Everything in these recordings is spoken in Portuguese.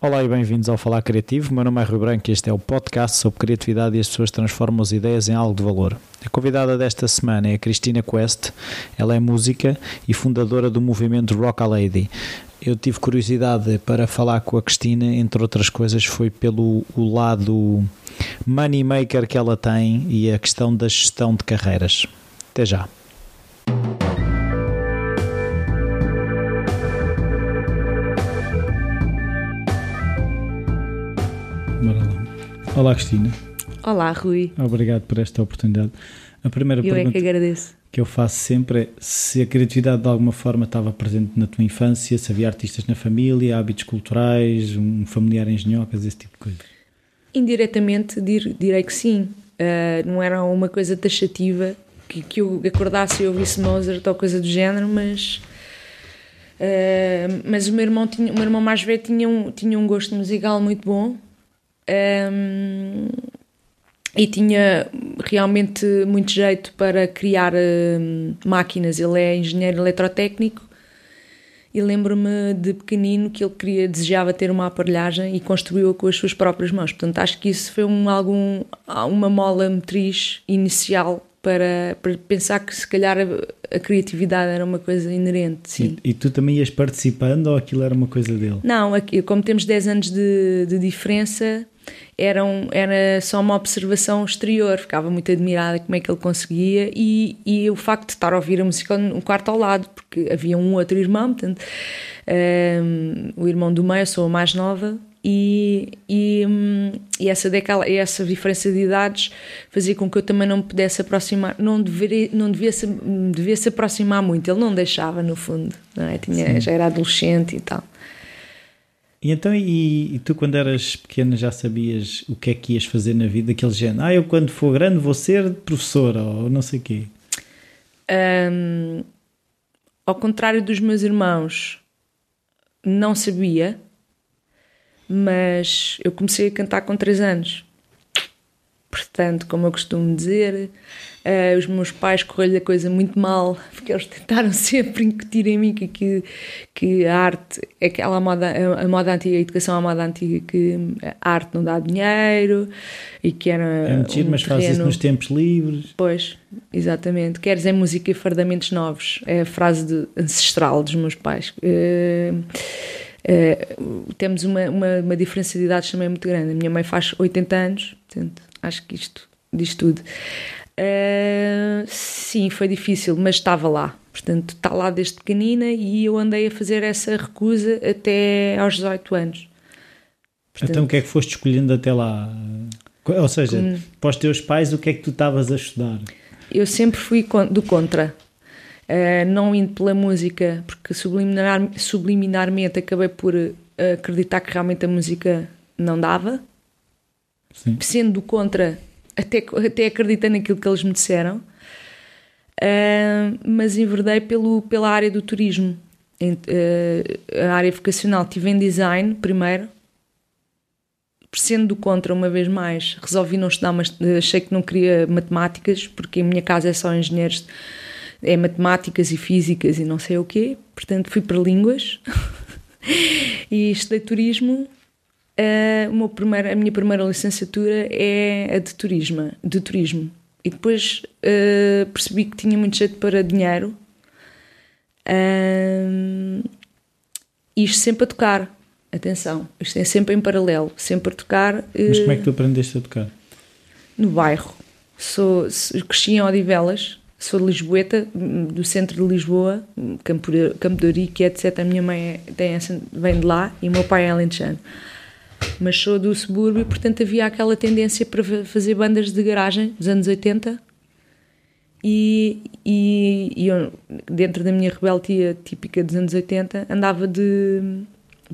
Olá e bem-vindos ao Falar Criativo. Meu nome é Rui Branco e este é o podcast sobre criatividade e as pessoas transformam as ideias em algo de valor. A convidada desta semana é a Cristina Quest. Ela é música e fundadora do movimento Rock a Lady. Eu tive curiosidade para falar com a Cristina, entre outras coisas, foi pelo o lado money maker que ela tem e a questão da gestão de carreiras. Até já. Olá, Cristina. Olá, Rui. Obrigado por esta oportunidade. A primeira Eu é pergunta que agradeço. que eu faço sempre é se a criatividade de alguma forma estava presente na tua infância, se havia artistas na família, hábitos culturais, um familiar em engenhocas, esse tipo de coisa. Indiretamente dir- direi que sim. Ah, não era uma coisa taxativa que, que eu acordasse e ouvisse Mozart ou coisa do género, mas. ah, mas o meu irmão, tinha, o meu irmão mais velho tinha um, tinha um gosto musical muito bom Ahm, e tinha realmente muito jeito para criar ahm, máquinas. Ele é engenheiro eletrotécnico e lembro-me de pequenino que ele queria, desejava ter uma aparelhagem e construiu-a com as suas próprias mãos. Portanto, acho que isso foi um, algum, uma mola motriz inicial para, para pensar que se calhar a, a criatividade era uma coisa inerente, sim. E, e tu também ias participando ou aquilo era uma coisa dele? Não, aqui, como temos 10 anos de, de diferença, era, um- era só uma observação exterior. Ficava muito admirada como é que ele conseguia e, e o facto de estar a ouvir a música no quarto ao lado, porque havia um outro irmão, portanto, hum, o irmão do meio, eu sou a mais nova. E, e, e essa, decala, essa diferença de idades fazia com que eu também não me pudesse aproximar, não, deveria, não devia, se, devia se aproximar muito. Ele não deixava, no fundo, não é? Tinha, já era adolescente e tal. E então, e, e tu quando eras pequena já sabias o que é que ias fazer na vida? Aquele género, ah, eu quando for grande vou ser professora ou não sei o quê. Hum, ao contrário dos meus irmãos, não sabia, mas eu comecei a cantar com 3 anos. Portanto, como eu costumo dizer, eh, os meus pais correram a coisa muito mal, porque eles tentaram sempre incutir em mim que, que, que a arte é aquela moda, a, a moda antiga, a educação é a moda antiga, que a arte não dá dinheiro e que era. É mentir, um mas fazes isso terreno- nos tempos livres. Pois, exatamente. Queres é música e fardamentos novos. É a frase de- ancestral dos meus pais. Eh, eh, temos uma, uma, uma diferença de idades também muito grande. A minha mãe faz 80 anos, portanto, acho que isto diz tudo. Eh, sim, foi difícil, mas estava lá. Portanto, está lá desde pequenina e eu andei a fazer essa recusa até aos 18 anos. Então o que é que foste escolhendo até lá? Ou seja, Hum. para os teus pais, o que é que tu estavas a estudar? Eu sempre fui do contra. Uh, não indo pela música, porque subliminar, subliminarmente acabei por uh, acreditar que realmente a música não dava. Sim. Sendo do contra, até, até acreditando naquilo que eles me disseram. Uh, mas enverdei pelo, pela área do turismo. Em- uh, a área vocacional. Tive em design primeiro, sendo do contra uma vez mais, resolvi não estudar, mas achei que não queria matemáticas, porque em minha casa é só engenheiros, é matemáticas e físicas e não sei o quê, portanto fui para línguas e estudei turismo. O meu primeiro- a minha primeira licenciatura é a de turismo, de turismo. E depois ah, percebi que tinha muito jeito para dinheiro. Ah, isto sempre a tocar. Atenção, isto é sempre em paralelo, sempre a tocar Mas eh, como é que tu aprendeste a tocar? no bairro. Sou, sou- cresci em Odivelas, sou de Lisboeta, do centro de Lisboa, Campo de, Campo de Ourique, etc. A minha mãe é- tem vem de lá e o meu pai é alentejano. Mas sou do subúrbio, portanto havia aquela tendência para fa- fazer bandas de garagem dos anos 80 e, e, e eu, dentro da minha rebeldia típica dos anos 80, andava de,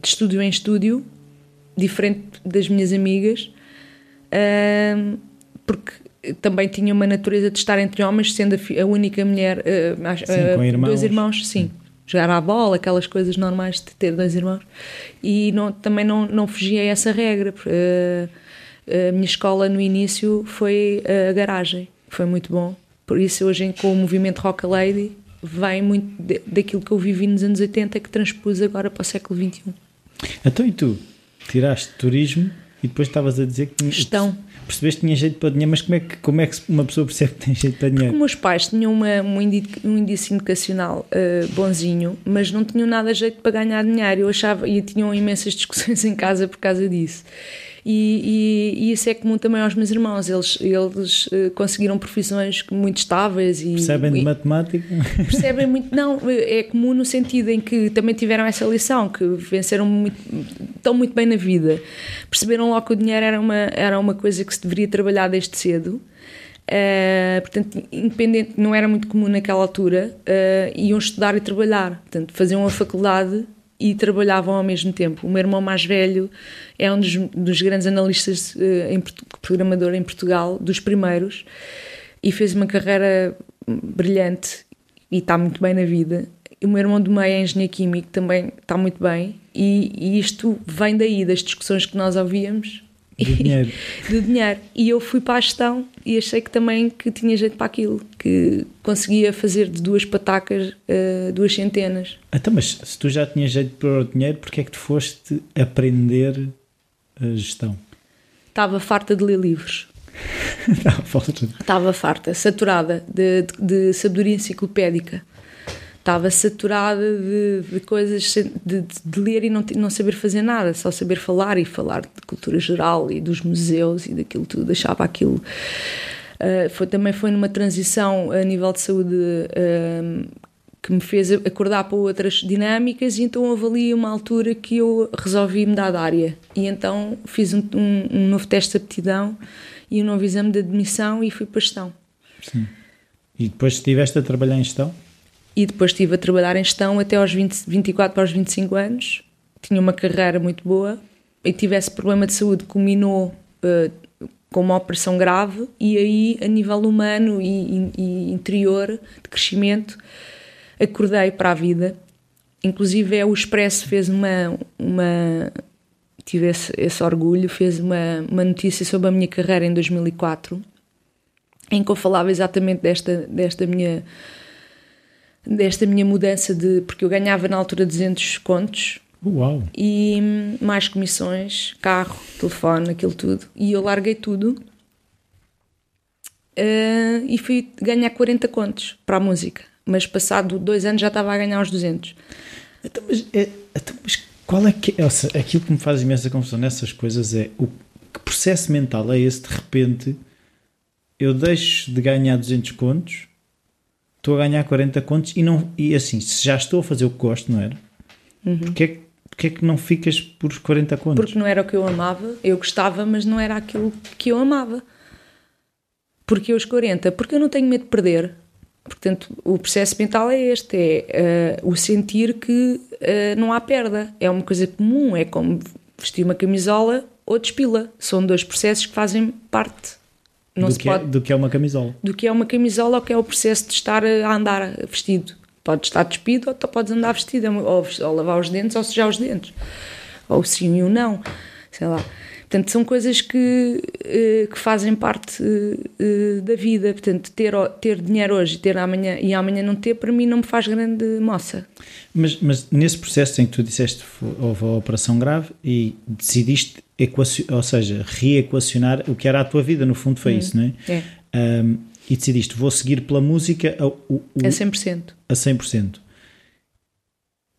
de estúdio em estúdio, diferente das minhas amigas, porque também tinha uma natureza de estar entre homens, sendo a, a única mulher, acho- Sim, com irmãos. dois irmãos, sim. Jogar à bola, aquelas coisas normais de ter dois irmãos. E não, também não, não fugia a essa regra. ah, a minha escola no início foi a garagem, foi muito bom. Por isso, hoje, com o movimento Rock a Lady, vem muito de- daquilo que eu vivi nos anos 80 que transpus agora para o século. XXI. Então e tu? Tiraste turismo e depois estavas a dizer que. Gestão. Percebeste que tinha jeito para dinheiro, mas como é que, como é que uma pessoa percebe que tem jeito para dinheiro? Porque meus pais tinham uma, um, índice, um índice educacional uh, bonzinho, mas não tinham nada jeito para ganhar dinheiro. Eu achava, e tinham imensas discussões em casa por causa disso. E, e, e, isso é comum também aos meus irmãos. Eles, eles uh, conseguiram profissões muito estáveis e percebem de matemática. Percebem muito, não, é comum no sentido em que também tiveram essa lição, que venceram muito, estão muito bem na vida. Perceberam logo que o dinheiro era uma, era uma coisa que se deveria trabalhar desde cedo. Uh, portanto, independente, não era muito comum naquela altura, uh, iam estudar e trabalhar. Portanto, faziam a faculdade e trabalhavam ao mesmo tempo. O meu irmão mais velho é um dos, dos grandes analistas, uh, em, programador em Portugal, dos primeiros, e fez uma carreira brilhante e está muito bem na vida. O meu irmão do meio é engenheiro químico, também está muito bem, e, e isto vem daí, das discussões que nós ouvíamos do dinheiro. do dinheiro. E eu fui para a gestão e achei que também que tinha jeito para aquilo, que conseguia fazer de duas patacas uh, duas centenas. Então, mas se tu já tinhas jeito para o dinheiro, porquê é que tu foste aprender a gestão? Estava farta de ler livros. Estava farta, saturada de, de, de sabedoria enciclopédica estava saturada de, de coisas, de, de, ler e não, não saber fazer nada, só saber falar e falar de cultura geral e dos museus e daquilo tudo, achava aquilo. Uh, foi, também foi numa transição a nível de saúde uh, que me fez acordar para outras dinâmicas e então ali uma altura que eu resolvi mudar de área e então fiz um, um, um novo teste de aptidão e um novo exame de admissão e fui para gestão. Sim. E depois estiveste a trabalhar em gestão? E depois estive a trabalhar em gestão até aos 20, 24 para os 25 anos. Tinha uma carreira muito boa e tive esse problema de saúde, culminou uh, com uma operação grave e aí, a nível humano e, e, interior, de crescimento, acordei para a vida. Inclusive, é, o Expresso fez uma. uma tive esse, esse orgulho, fez uma, uma notícia sobre a minha carreira em 2004, em que eu falava exatamente desta, desta minha desta minha mudança de. porque eu ganhava na altura 200 contos. Uau! E mais comissões, carro, telefone, aquilo tudo. E eu larguei tudo uh, e fui ganhar 40 contos para a música. Mas passado dois anos já estava a ganhar os 200. Então, mas, é, então, mas qual é que é? Seja, aquilo que me faz imensa confusão nessas coisas é o que processo mental é esse de repente eu deixo de ganhar 200 contos estou a ganhar 40 contos e, não, e assim, se já estou a fazer o que gosto, não era? Uhum. Porquê, é porquê é que não ficas por os 40 contos? Porque não era o que eu amava, eu gostava, mas não era aquilo que eu amava. Porque os 40? Porque eu não tenho medo de perder. Portanto, o processo mental é este: é uh, o sentir que uh, não há perda. É uma coisa comum, é como vestir uma camisola ou despila. São dois processos que fazem parte não do, que é- pode, é, do que é uma camisola. Do que é uma camisola ou que é o processo de estar a andar vestido. Pode estar despido ou podes andar vestido, ou, ou lavar os dentes ou sujar os dentes. Ou sim ou não, sei lá. Portanto, são coisas que, eh, que fazem parte eh, da vida. Portanto, ter, ter dinheiro hoje ter amanhã, e amanhã não ter, para mim não me faz grande moça. Mas, mas nesse processo em que tu disseste houve a operação grave e decidiste, ou seja, reequacionar o que era a tua vida, no fundo foi hum, isso, não é? É. Um, e decidiste, vou seguir pela música a, o, a 100%. A 100%.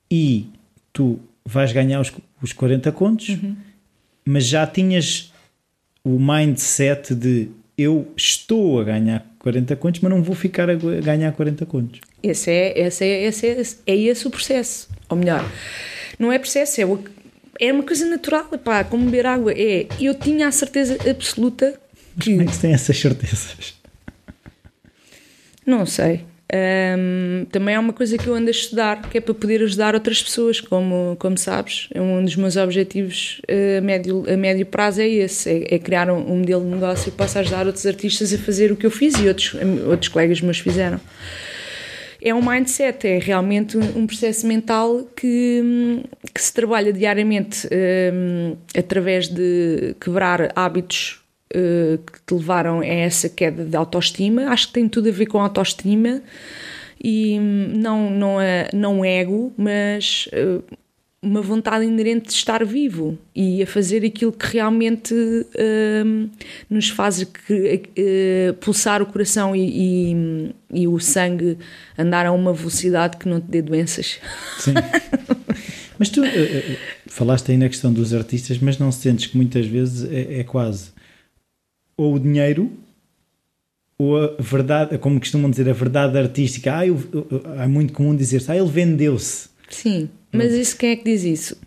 E tu vais ganhar os, os 40 contos. Uhum mas já tinhas o mindset de eu estou a ganhar 40 contos, mas não vou ficar a ganhar 40 contos. Esse é, esse é, esse é, é esse o processo. Ou melhor, não é processo, é, o, é uma coisa natural, pá, como beber água. É, eu tinha a certeza absoluta que. Como é que se tem essas certezas? Não sei. Um, também é uma coisa que eu ando a estudar, que é para poder ajudar outras pessoas, como, como sabes. Um dos meus objetivos a médio, a médio prazo é esse: é, é criar um, um, modelo de negócio que possa ajudar outros artistas a fazer o que eu fiz e outros, outros colegas meus fizeram. É um mindset, é realmente um processo mental que, que se trabalha diariamente um, através de quebrar hábitos eh, que te levaram a essa queda de autoestima. Acho que tem tudo a ver com autoestima e não, não, é, não ego, mas uh, uma vontade inerente de estar vivo e a fazer aquilo que realmente uh, nos faz que, uh, pulsar o coração e, e, e, o sangue andar a uma velocidade que não te dê doenças. Sim. mas tu uh, falaste aí na questão dos artistas, mas não sentes que muitas vezes é, é quase ou o dinheiro ou a verdade, como costumam dizer, a verdade artística. Ah, eu, eu, é muito comum dizer-se, ah, ele vendeu-se. Sim, mas isso quem é que diz isso?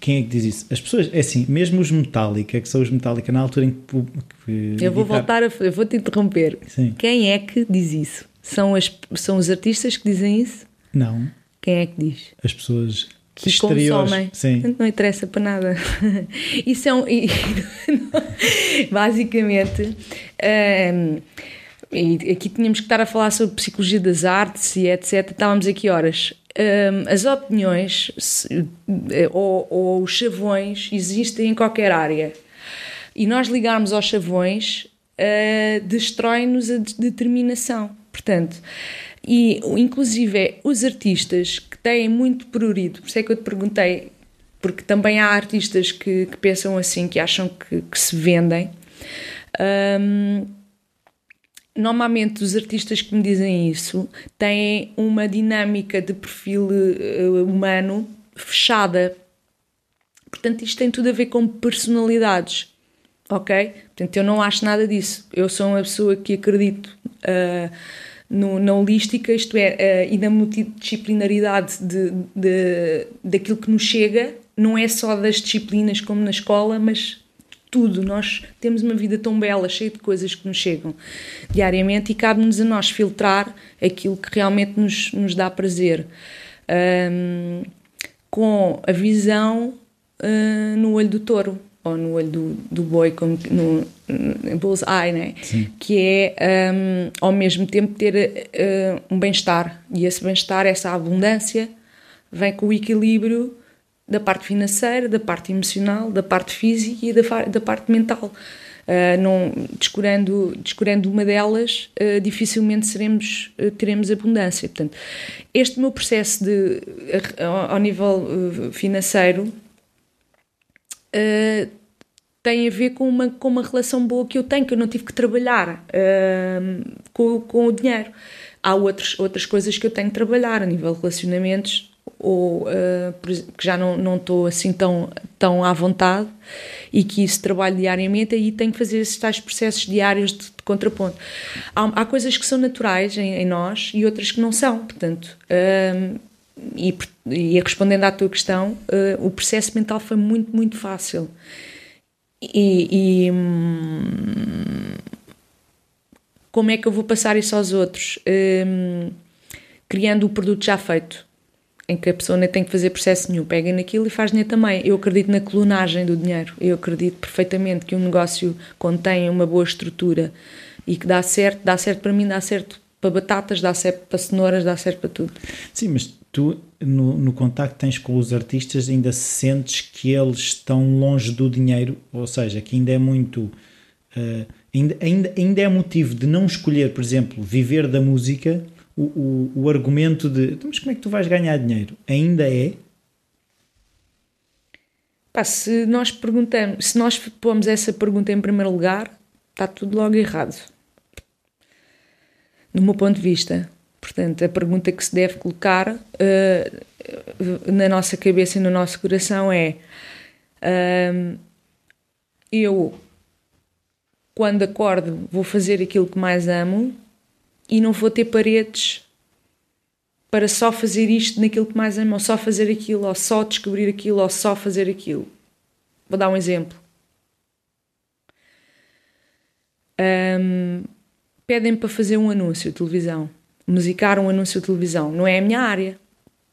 Quem é que diz isso? As pessoas, é assim, mesmo os Metallica, que são os Metallica na altura em que. que eu vou voltar a. Eu vou te interromper. Sim. Quem é que diz isso? São, as, são os artistas que dizem isso? Não. Quem é que diz? As pessoas que consomem. Sim. Não interessa para nada. e são. E, basicamente. Um, e aqui tínhamos que estar a falar sobre psicologia das artes e etc. Estávamos aqui horas. Um, as opiniões eh, ou, ou, os chavões existem em qualquer área. E nós ligarmos aos chavões uh, destrói-nos a determinação. Portanto, e inclusive os artistas têm muito prurido, por isso é que eu te perguntei, porque também há artistas que, que pensam assim, que acham que, que se vendem. Um, normalmente os artistas que me dizem isso têm uma dinâmica de perfil uh, humano fechada. Portanto, isto tem tudo a ver com personalidades, ok? Portanto, eu não acho nada disso. Eu sou uma pessoa que acredito uh, no, na holística, isto é, uh, e na multidisciplinaridade de, de, daquilo que nos chega, não é só das disciplinas como na escola, mas tudo. Nós temos uma vida tão bela, cheia de coisas que nos chegam diariamente e cabe-nos a nós filtrar aquilo que realmente nos, nos dá prazer. Um, com a visão uh, no olho do touro ou no olho do, do boi, como no, no bullseye, né? que é um, ao mesmo tempo ter uh, um bem-estar. E esse bem-estar, essa abundância, vem com o equilíbrio da parte financeira, da parte emocional, da parte física e da, da parte mental. Uh, não, descurando, descurando uma delas, uh, dificilmente seremos, uh, teremos abundância. Portanto, este meu processo de, ao, ao nível financeiro tem a ver com uma, com uma relação boa que eu tenho, que eu não tive que trabalhar com, com o dinheiro. Há outros, outras coisas que eu tenho que trabalhar a nível de relacionamentos ou uh, que já não, não estou assim tão, tão à vontade e que isso trabalho diariamente, aí tenho que fazer esses tais processos diários de, de contraponto. Há, há, coisas que são naturais em, em, nós e outras que não são, portanto. Uh, e, e, respondendo à tua questão, uh, o processo mental foi muito, muito fácil. E, e hum, como é que eu vou passar isso aos outros? Hum, criando o produto já feito em que a pessoa nem tem que fazer processo nenhum, pega naquilo e faz dinheiro também. Eu acredito na clonagem do dinheiro, eu acredito perfeitamente que um negócio contém uma boa estrutura e que dá certo, dá certo para mim, dá certo para batatas, dá certo para cenouras, dá certo para tudo. Sim, mas tu no, no contacto que tens com os artistas ainda sentes que eles estão longe do dinheiro, ou seja, que ainda é muito. Uh, ainda, ainda, ainda é motivo de não escolher, por exemplo, viver da música o, o, o argumento de então, mas como é que tu vais ganhar dinheiro? Ainda é? Pá, se nós perguntamos, se nós pomos essa pergunta em primeiro lugar, está tudo logo errado. Do meu ponto de vista. Portanto, a pergunta que se deve colocar uh, na nossa cabeça e no nosso coração é: uh, eu, quando acordo, vou fazer aquilo que mais amo e não vou ter paredes para só fazer isto naquilo que mais amo, ou só fazer aquilo, ou só descobrir aquilo, ou só fazer aquilo. Vou dar um exemplo. Um, pedem para fazer um anúncio de televisão, musicar um anúncio de televisão. Não é a minha área.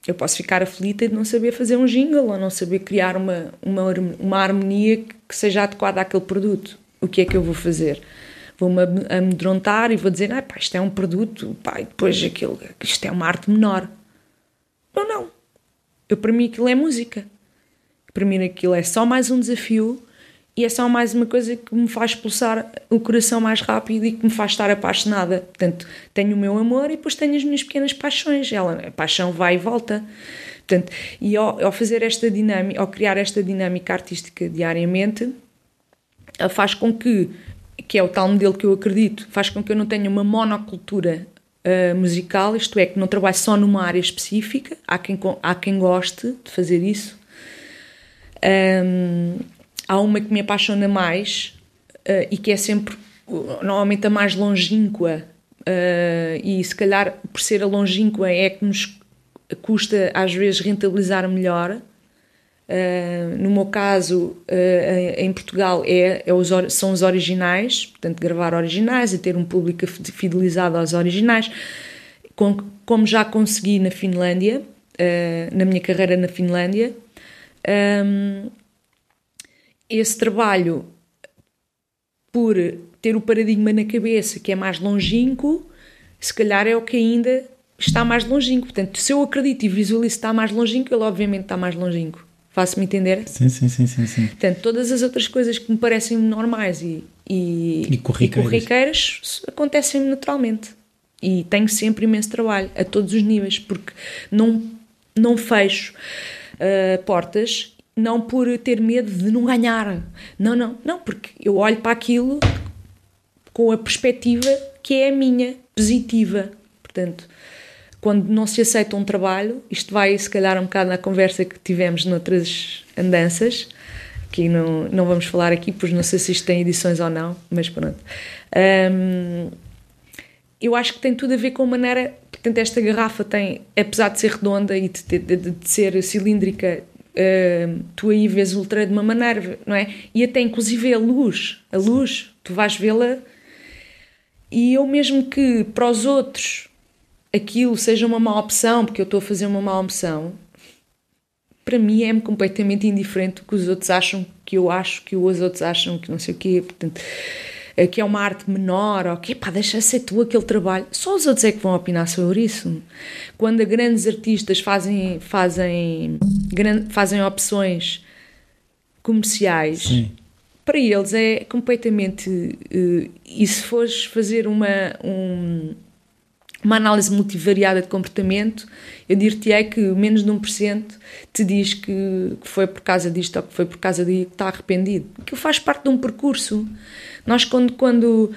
Eu posso ficar aflita de não saber fazer um jingle ou não saber criar uma, uma, uma harmonia que seja adequada àquele produto. O que é que eu vou fazer? vou-me amedrontar e vou dizer, ah, pá, isto é um produto, pá, e depois aquilo, isto é uma arte menor. Não, não. Eu, para mim aquilo é música. Para mim aquilo é só mais um desafio e é só mais uma coisa que me faz pulsar o coração mais rápido e que me faz estar apaixonada. Portanto, tenho o meu amor e depois tenho as minhas pequenas paixões. Ela, a paixão vai e volta. Portanto, e ao, ao fazer esta dinâmica, ao criar esta dinâmica artística diariamente, faz com que, que é o tal modelo que eu acredito, faz com que eu não tenha uma monocultura uh, musical, isto é, que não trabalhe só numa área específica, há quem, há quem goste de fazer isso. Um, há uma que me apaixona mais uh, e que é sempre, normalmente, a mais longínqua, uh, e se calhar por ser a longínqua é que nos custa às vezes rentabilizar melhor. Uh, no meu caso, uh, em Portugal, é, é os, são os originais, portanto, gravar originais e ter um público fidelizado aos originais, com, como já consegui na Finlândia, uh, na minha carreira na Finlândia. Um, esse trabalho, por ter o paradigma na cabeça que é mais longínquo, se calhar é o que ainda está mais longínquo. Portanto, se eu acredito e visualizo que está mais longínquo, ele obviamente está mais longínquo. Faço-me entender? Sim, sim, sim, sim, sim. Portanto, todas as outras coisas que me parecem normais e, e, e corriqueiras, e corriqueiras acontecem naturalmente. E tenho sempre imenso trabalho, a todos os níveis, porque não, não fecho uh, portas, não por ter medo de não ganhar. Não, não, não, porque eu olho para aquilo com a perspectiva que é a minha, positiva. Portanto, quando não se aceita um trabalho, isto vai se calhar um bocado na conversa que tivemos noutras andanças, que não, não vamos falar aqui, pois não sei se isto tem edições ou não, mas pronto. Um, eu acho que tem tudo a ver com a maneira. Portanto, esta garrafa tem, apesar de ser redonda e de, de, de, de ser cilíndrica, uh, tu aí vês o ultra de uma maneira, não é? E até inclusive a luz, a luz, tu vais vê-la. E eu mesmo que para os outros aquilo seja uma má opção, porque eu estou a fazer uma má opção, para mim é-me completamente indiferente o que os outros acham, que eu acho, que os outros acham, que não sei o quê, portanto, que é uma arte menor, ou que, pá, deixa ser tu aquele trabalho. Só os outros é que vão opinar sobre isso. Quando grandes artistas fazem, fazem, fazem opções comerciais, Sim. para eles é completamente. Uh, e se fores fazer uma. Um, uma análise multivariada de comportamento, eu dir-te-ei que menos de 1% te diz que, que foi por causa disto ou que foi por causa de que está arrependido. Aquilo faz parte de um percurso. Nós, quando, quando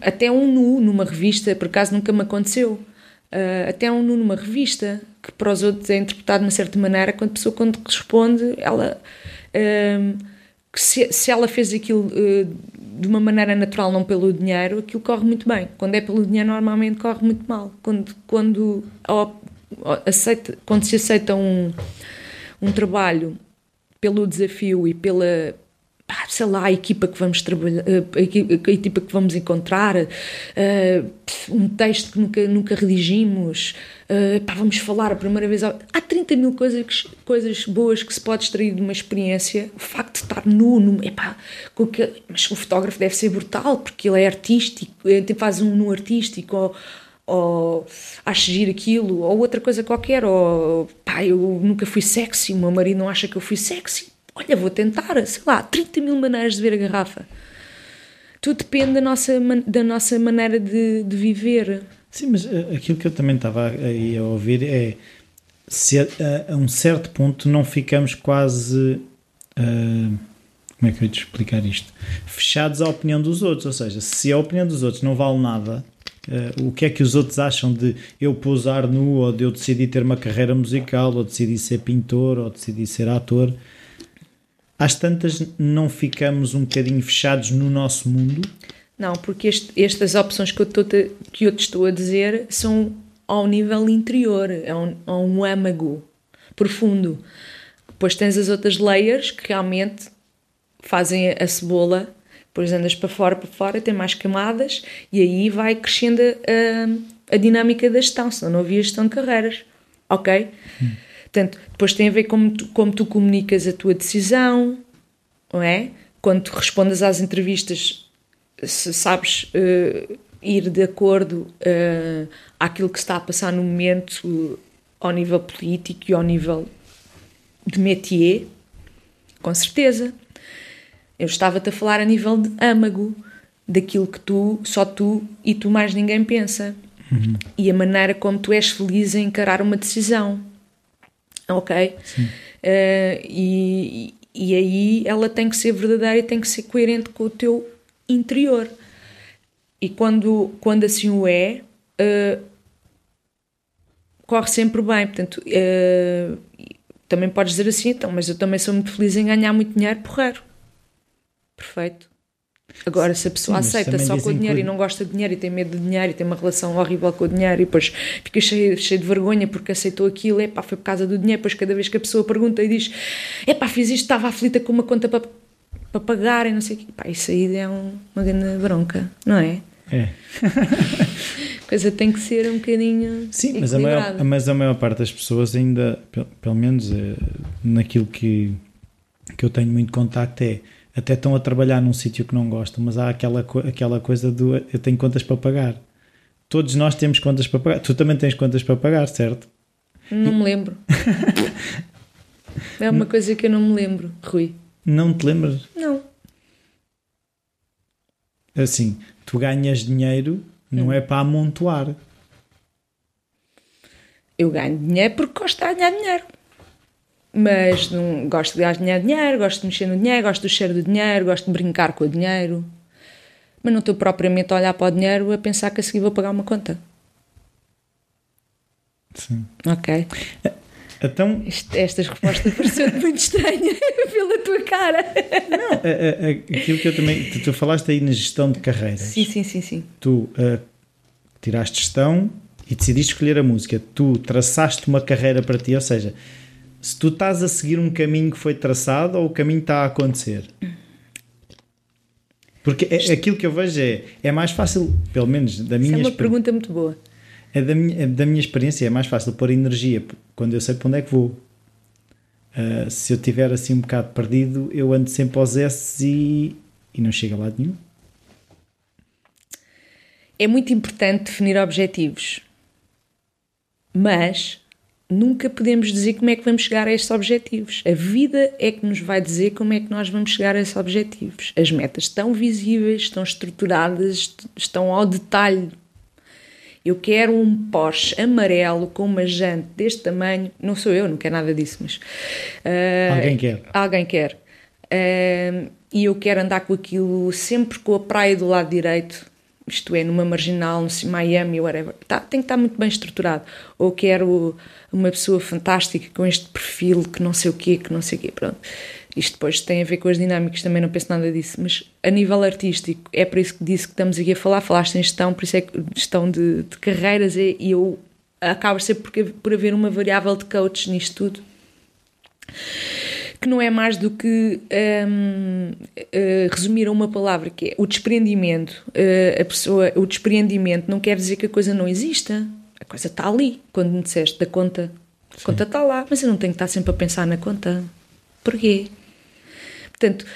até um nu numa revista, por acaso nunca me aconteceu, uh, até um nu numa revista, que para os outros é interpretado de uma certa maneira, quando a pessoa, quando responde, ela. Uh, se, se ela fez aquilo uh, de uma maneira natural, não pelo dinheiro, aquilo corre muito bem. Quando é pelo dinheiro, normalmente corre muito mal. Quando, quando, aceita, quando se aceita um, um trabalho pelo desafio e pela, sei lá, a equipa que vamos trabalhar, a equipa que vamos encontrar, uh, um texto que nunca, nunca redigimos, pá, vamos falar a primeira vez. Há 30 mil coisas, coisas boas que se pode extrair de uma experiência. O facto de estar nu, nu epá, com que, mas o fotógrafo deve ser brutal porque ele é artístico, faz um nu artístico. Ou, ou acho giro aquilo, ou outra coisa qualquer, ou pá, eu nunca fui sexy, o meu marido não acha que eu fui sexy olha, vou tentar, sei lá, 30 mil maneiras de ver a garrafa. Tudo depende da nossa, da nossa maneira de, de viver. Sim, mas uh, aquilo que eu também estava aí a ouvir é se a, a, a um certo ponto não ficamos quase. Uh, como é que eu ia te explicar isto? Fechados à opinião dos outros, ou seja, se a opinião dos outros não vale nada, uh, o que é que os outros acham de eu pousar nu, ou de eu decidir ter uma carreira musical, ou decidir ser pintor, ou decidir ser ator, às tantas não ficamos um bocadinho fechados no nosso mundo? Não, porque este, estas opções que eu, estou, que eu te estou a dizer são ao nível interior, é um, é um âmago profundo. Depois tens as outras layers que realmente fazem a cebola, depois andas para fora, para fora, tem mais camadas e aí vai crescendo a, a dinâmica da gestão, senão não havia gestão de carreiras, ok? Hum. Portanto, depois tem a ver como tu, como tu comunicas a tua decisão, não é? Quando tu respondes às entrevistas, se sabes uh, ir de acordo uh, àquilo que está a passar no momento uh, ao nível político e ao nível de métier, com certeza. Eu estava-te a falar a nível de âmago, daquilo que tu, só tu e tu mais ninguém pensa. Uhum. E a maneira como tu és feliz em encarar uma decisão Ok? Uh, e, e aí ela tem que ser verdadeira e tem que ser coerente com o teu interior. E quando, quando assim o é, uh, corre sempre bem. Portanto, uh, também podes dizer assim, então, mas eu também sou muito feliz em ganhar muito dinheiro, porreiro. Perfeito. Agora, se a pessoa Sim, aceita só com o dinheiro que... e não gosta de dinheiro e tem medo de dinheiro e tem uma relação horrível com o dinheiro e depois fica cheio, cheio de vergonha porque aceitou aquilo, epá, foi por causa do dinheiro, depois cada vez que a pessoa pergunta e diz, epá, fiz isto, estava aflita com uma conta para, para pagar e não sei o quê, pá, isso aí é um, uma grande bronca, não é? É. a coisa tem que ser um bocadinho. Sim, mas a, maior, mas a maior parte das pessoas ainda, pelo menos é, naquilo que, que eu tenho muito contacto, é até estão a trabalhar num sítio que não gostam, mas há aquela, aquela coisa do eu tenho contas para pagar. Todos nós temos contas para pagar. Tu também tens contas para pagar, certo? Não me lembro. é uma coisa que eu não me lembro, Rui. Não te lembras? Não. Assim, tu ganhas dinheiro, não hum. é para amontoar. Eu ganho dinheiro porque gosto de ganhar dinheiro mas não, gosto de ganhar dinheiro, gosto de mexer no dinheiro, gosto do cheiro do dinheiro, gosto de brincar com o dinheiro, mas não estou propriamente a olhar para o dinheiro a pensar que a seguir vou pagar uma conta. Sim. Ok. Então... estas respostas pareceu muito estranha pela tua cara. Não, a, a, aquilo que eu também. Tu, tu, falaste aí na gestão de carreiras. Sim, sim, sim. sim. Tu uh, tiraste gestão e decidiste escolher a música. Tu traçaste uma carreira para ti, ou seja, se tu estás a seguir um caminho que foi traçado ou o caminho está a acontecer. Porque é, aquilo que eu vejo é, é mais fácil, pelo menos da minha Isso é uma pergunta muito boa. É da minha, é da minha experiência, é mais fácil pôr energia quando eu sei para onde é que vou. Uh, se eu estiver assim um bocado perdido, eu ando sempre aos S e, e não chego a lado nenhum. É muito importante definir objetivos, mas nunca podemos dizer como é que vamos chegar a estes objetivos. A vida é que nos vai dizer como é que nós vamos chegar a esses objetivos. As metas estão visíveis, estão estruturadas, estão ao detalhe. Eu quero um Porsche amarelo com uma jante deste tamanho. Não sou eu, não quero nada disso, mas. Uh, alguém quer. Alguém quer. Uh, e eu quero andar com aquilo sempre com a praia do lado direito isto é, numa marginal, no Miami, whatever, tá, tem que estar muito bem estruturado. Ou quero uma pessoa fantástica com este perfil que não sei o quê, que não sei o quê, pronto. Isto depois tem a ver com as dinâmicas, também não penso nada disso, mas a nível artístico, é por isso que disse que estamos aqui a falar, falaste em gestão, por isso é que gestão de, de carreiras, e eu acaba sempre por, por haver uma variável de coach nisto tudo que não é mais do que um, uh, eh, resumir a uma palavra que é o despreendimento. Uh, a pessoa, o despreendimento não quer dizer que a coisa não exista. A coisa está ali. Quando me disseste da conta, a Sim. conta está lá, mas eu não tenho que estar sempre a pensar na conta. Porquê? Portanto,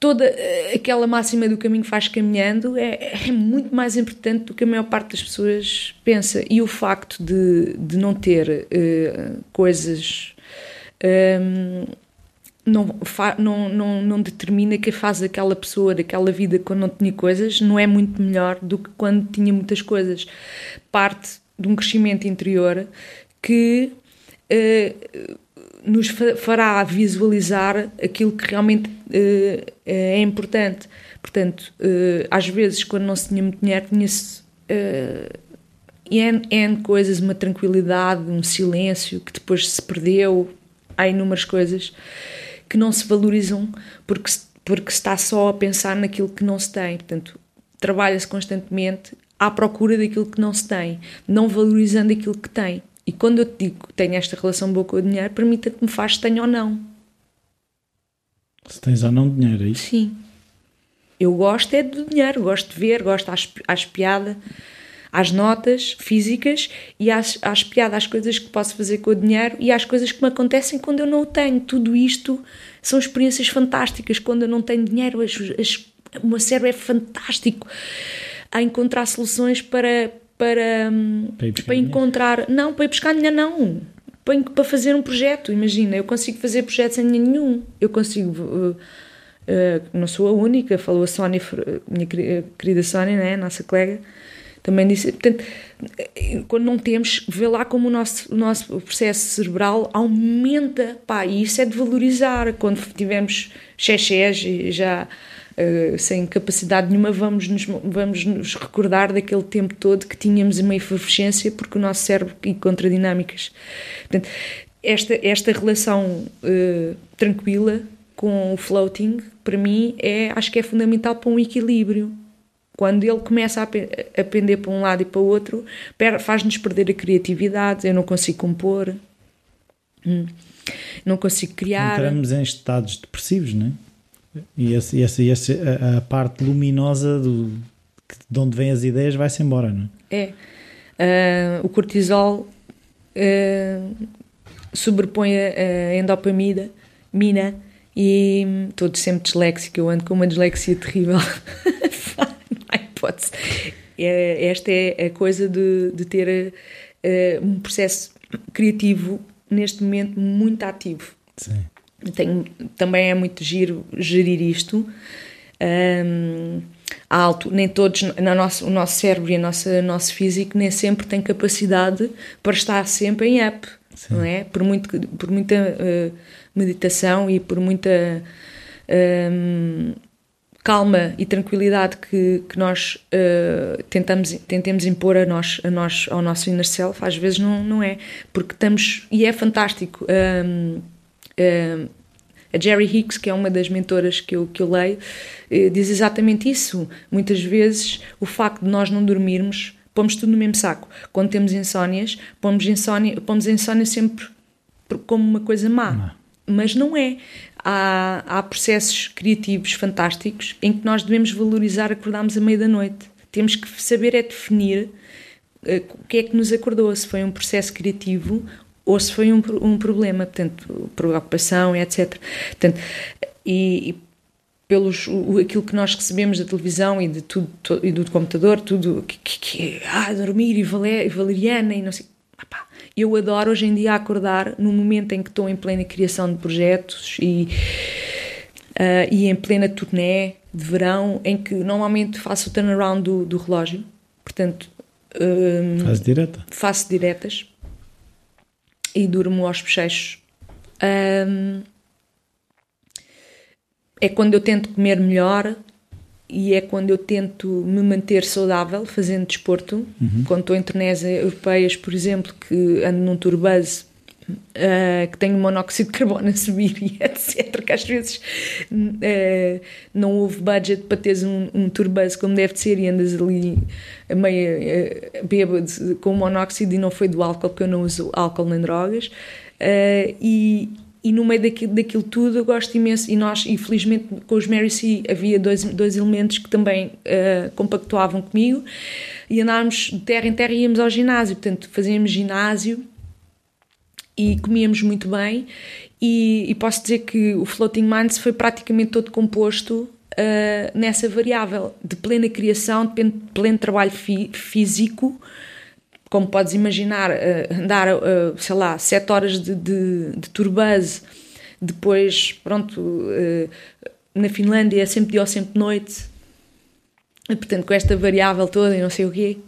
toda eh, aquela máxima do caminho faz caminhando é, é, muito mais importante do que a maior parte das pessoas pensa. E o facto de, de não ter uh, coisas. Um, não, não, não, determina que faz aquela pessoa daquela vida quando não tinha coisas não é muito melhor do que quando tinha muitas coisas. Parte de um crescimento interior que uh, nos fará visualizar aquilo que realmente uh, é importante. Portanto, uh, às vezes, quando não se tinha muito dinheiro, tinha-se N coisas, uma tranquilidade, um silêncio que depois se perdeu. Há inúmeras coisas que não se valorizam porque, porque se está só a pensar naquilo que não se tem. Portanto, trabalha-se constantemente à procura daquilo que não se tem, não valorizando aquilo que tem. E quando eu te digo que tenho esta relação boa com o dinheiro, permita que me faz se tenho ou não. Se tens ou não dinheiro, é isso? Sim. Eu gosto é do dinheiro, gosto de ver, gosto às, às piada às notas físicas e às, às piadas, às coisas que posso fazer com o dinheiro e às coisas que me acontecem quando eu não o tenho. Tudo isto são experiências fantásticas. Quando eu não tenho dinheiro, as, as, o meu cérebro é fantástico a encontrar soluções para, para, para, para encontrar. Dinheiro. Não, para ir buscar dinheiro, não. Para, para fazer um projeto. Imagina, eu consigo fazer projetos sem nenhum. Eu consigo. Uh, uh, não sou a única, falou a Sónia, minha querida Sónia, né, nossa colega também disse. Portanto, quando não temos, vê lá como o nosso, o nosso processo cerebral aumenta, pá, e isso é de valorizar. Quando tivermos xexés e já uh, sem capacidade nenhuma, vamos nos, vamos nos recordar daquele tempo todo que tínhamos uma efervescência porque o nosso cérebro e contradinâmicas. Portanto, esta, esta relação uh, tranquila com o floating, para mim, é, acho que é fundamental para um equilíbrio. Quando ele começa a, a pender para um lado e para o outro, faz-nos perder a criatividade. Eu não consigo compor, hum, não consigo criar. Entramos em estados depressivos, não é? E, esse, esse, esse, a, a parte luminosa do, de onde vêm as ideias vai-se embora, não é? É. Uh, o cortisol uh, sobrepõe a, a endopamina mina, e estou sempre disléxica, eu ando com uma dislexia terrível. hipótese. É, esta é a coisa de, de ter uh, um processo criativo neste momento muito ativo. Sim. Tenho, também é muito giro gerir isto. Um, alto, nem todos, na nosso, o nosso cérebro e o nosso, nosso físico nem sempre tem capacidade para estar sempre em up, Sim. não é? Por, muito, por muita uh, meditação e por muita um, calma e tranquilidade que, que nós uh, tentamos, tentemos impor a nós, a nós, ao nosso inner self, às vezes não, não é. Porque estamos. E é fantástico. Um, um, a Jerry Hicks, que é uma das mentoras que eu, que eu leio, uh, diz exatamente isso. Muitas vezes o facto de nós não dormirmos, pomos tudo no mesmo saco. Quando temos insónias, pomos insónia, pomos insónia sempre como uma coisa má. Não. Mas não é há, há processos criativos fantásticos em que nós devemos valorizar acordarmos à meia da noite. Temos que saber é definir uh, o que é que nos acordou, se foi um processo criativo ou se foi um, um problema, portanto, preocupação, etc. Portanto, e, e pelos o, aquilo que nós recebemos da televisão e de tudo, e do computador, tudo que, que, que ah, dormir e, Valer, e valeriana e não sei, eu adoro hoje em dia acordar no momento em que estou em plena criação de projetos e, uh, e em plena turnê de verão, em que normalmente faço o turnaround do, do relógio, portanto. Um, Faz direta? Faço diretas e durmo aos bochechos. Um, é quando eu tento comer melhor e é quando eu tento me manter saudável fazendo desporto. Uhum. Quando estou em turnés europeias, por exemplo, que ando num turbase uh, que tem o monóxido de carbono a subir e etc. Que às vezes uh, não houve budget para teres um, um turbase como deve ser e andas ali meio uh, bêbado com monóxido e não foi do álcool, porque eu não uso álcool nem drogas. Uh, e, e no meio daquilo, daquilo tudo eu gosto imenso e nós, infelizmente com os Mary C havia dois, dois elementos que também uh, compactuavam comigo. E andávamos de terra em terra e íamos ao ginásio, portanto fazíamos ginásio e comíamos muito bem. E, e posso dizer que o Floating Minds foi praticamente todo composto uh, nessa variável de plena criação, de pleno trabalho fí físico como podes imaginar, uh, andar, uh, sei lá, sete horas de, de, de turbase, depois, pronto, uh, na Finlândia é sempre dia ou sempre noite, portanto, com esta variável toda e não sei o quê,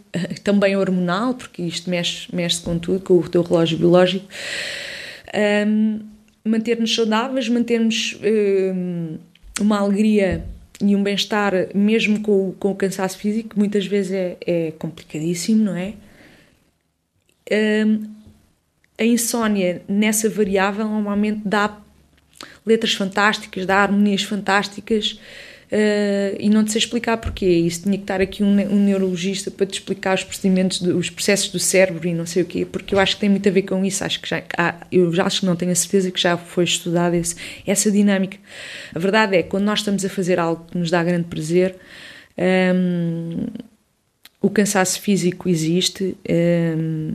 também hormonal, porque isto mexe, mexe com tudo, com o teu relógio biológico, um, manter-nos saudáveis, mantermos um, uma alegria e um bem-estar, mesmo com, com o cansaço físico, que muitas vezes é, é complicadíssimo, não é? A insónia nessa variável normalmente dá letras fantásticas, dá harmonias fantásticas uh, e não te sei explicar porquê. Isso tinha que estar aqui um, um neurologista para te explicar os procedimentos, do, os processos do cérebro e não sei o quê, porque eu acho que tem muito a ver com isso. Acho que já, eu já acho que não tenho a certeza que já foi estudada essa dinâmica. A verdade é, quando nós estamos a fazer algo que nos dá grande prazer, um, o cansaço físico existe. Um,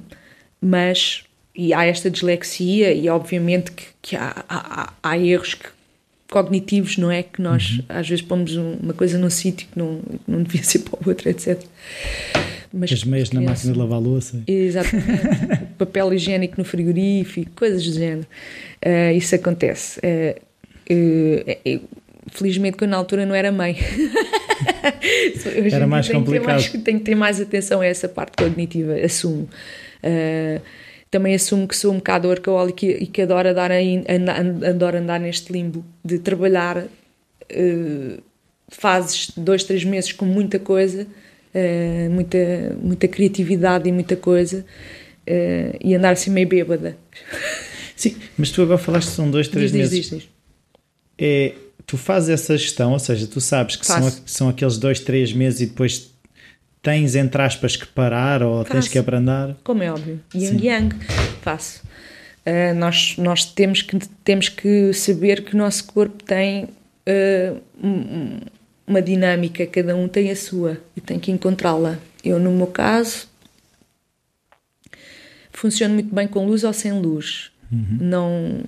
mas e há esta dislexia e obviamente que, que há, há, há, erros que, cognitivos, não é? Que nós uhum. às vezes pomos uma coisa num sítio que não, não devia ser para o outro, etc. Mas As meias na máquina de lavar louça. Exatamente. Papel higiênico no frigorífico, coisas do género. Uh, isso acontece. Uh, uh, felizmente que eu na altura não era mãe. era mais complicado. Mais, tenho que ter mais atenção a essa parte cognitiva, assumo. Uh, também assumo que sou um bocado workaholic e que adoro andar, adoro andar neste limbo de trabalhar uh, fases dois, três meses com muita coisa, uh, muita, muita criatividade e muita coisa e andar assim meio bêbada. Sim, mas tu agora falaste que são dois, três diz, meses. Diz, diz, diz. É, tu fazes essa gestão, ou seja, tu sabes que são, são aqueles dois, três meses e depois tens, entre aspas, que parar ou Faço. tens que abrandar? Como é óbvio. Yang Sim. Yang, faço. Uh, nós nós temos, que, temos que saber que o nosso corpo tem uh, uma dinâmica, cada um tem a sua e tem que encontrá-la. Eu, no meu caso, funciono muito bem com luz ou sem luz. Uhum. Não,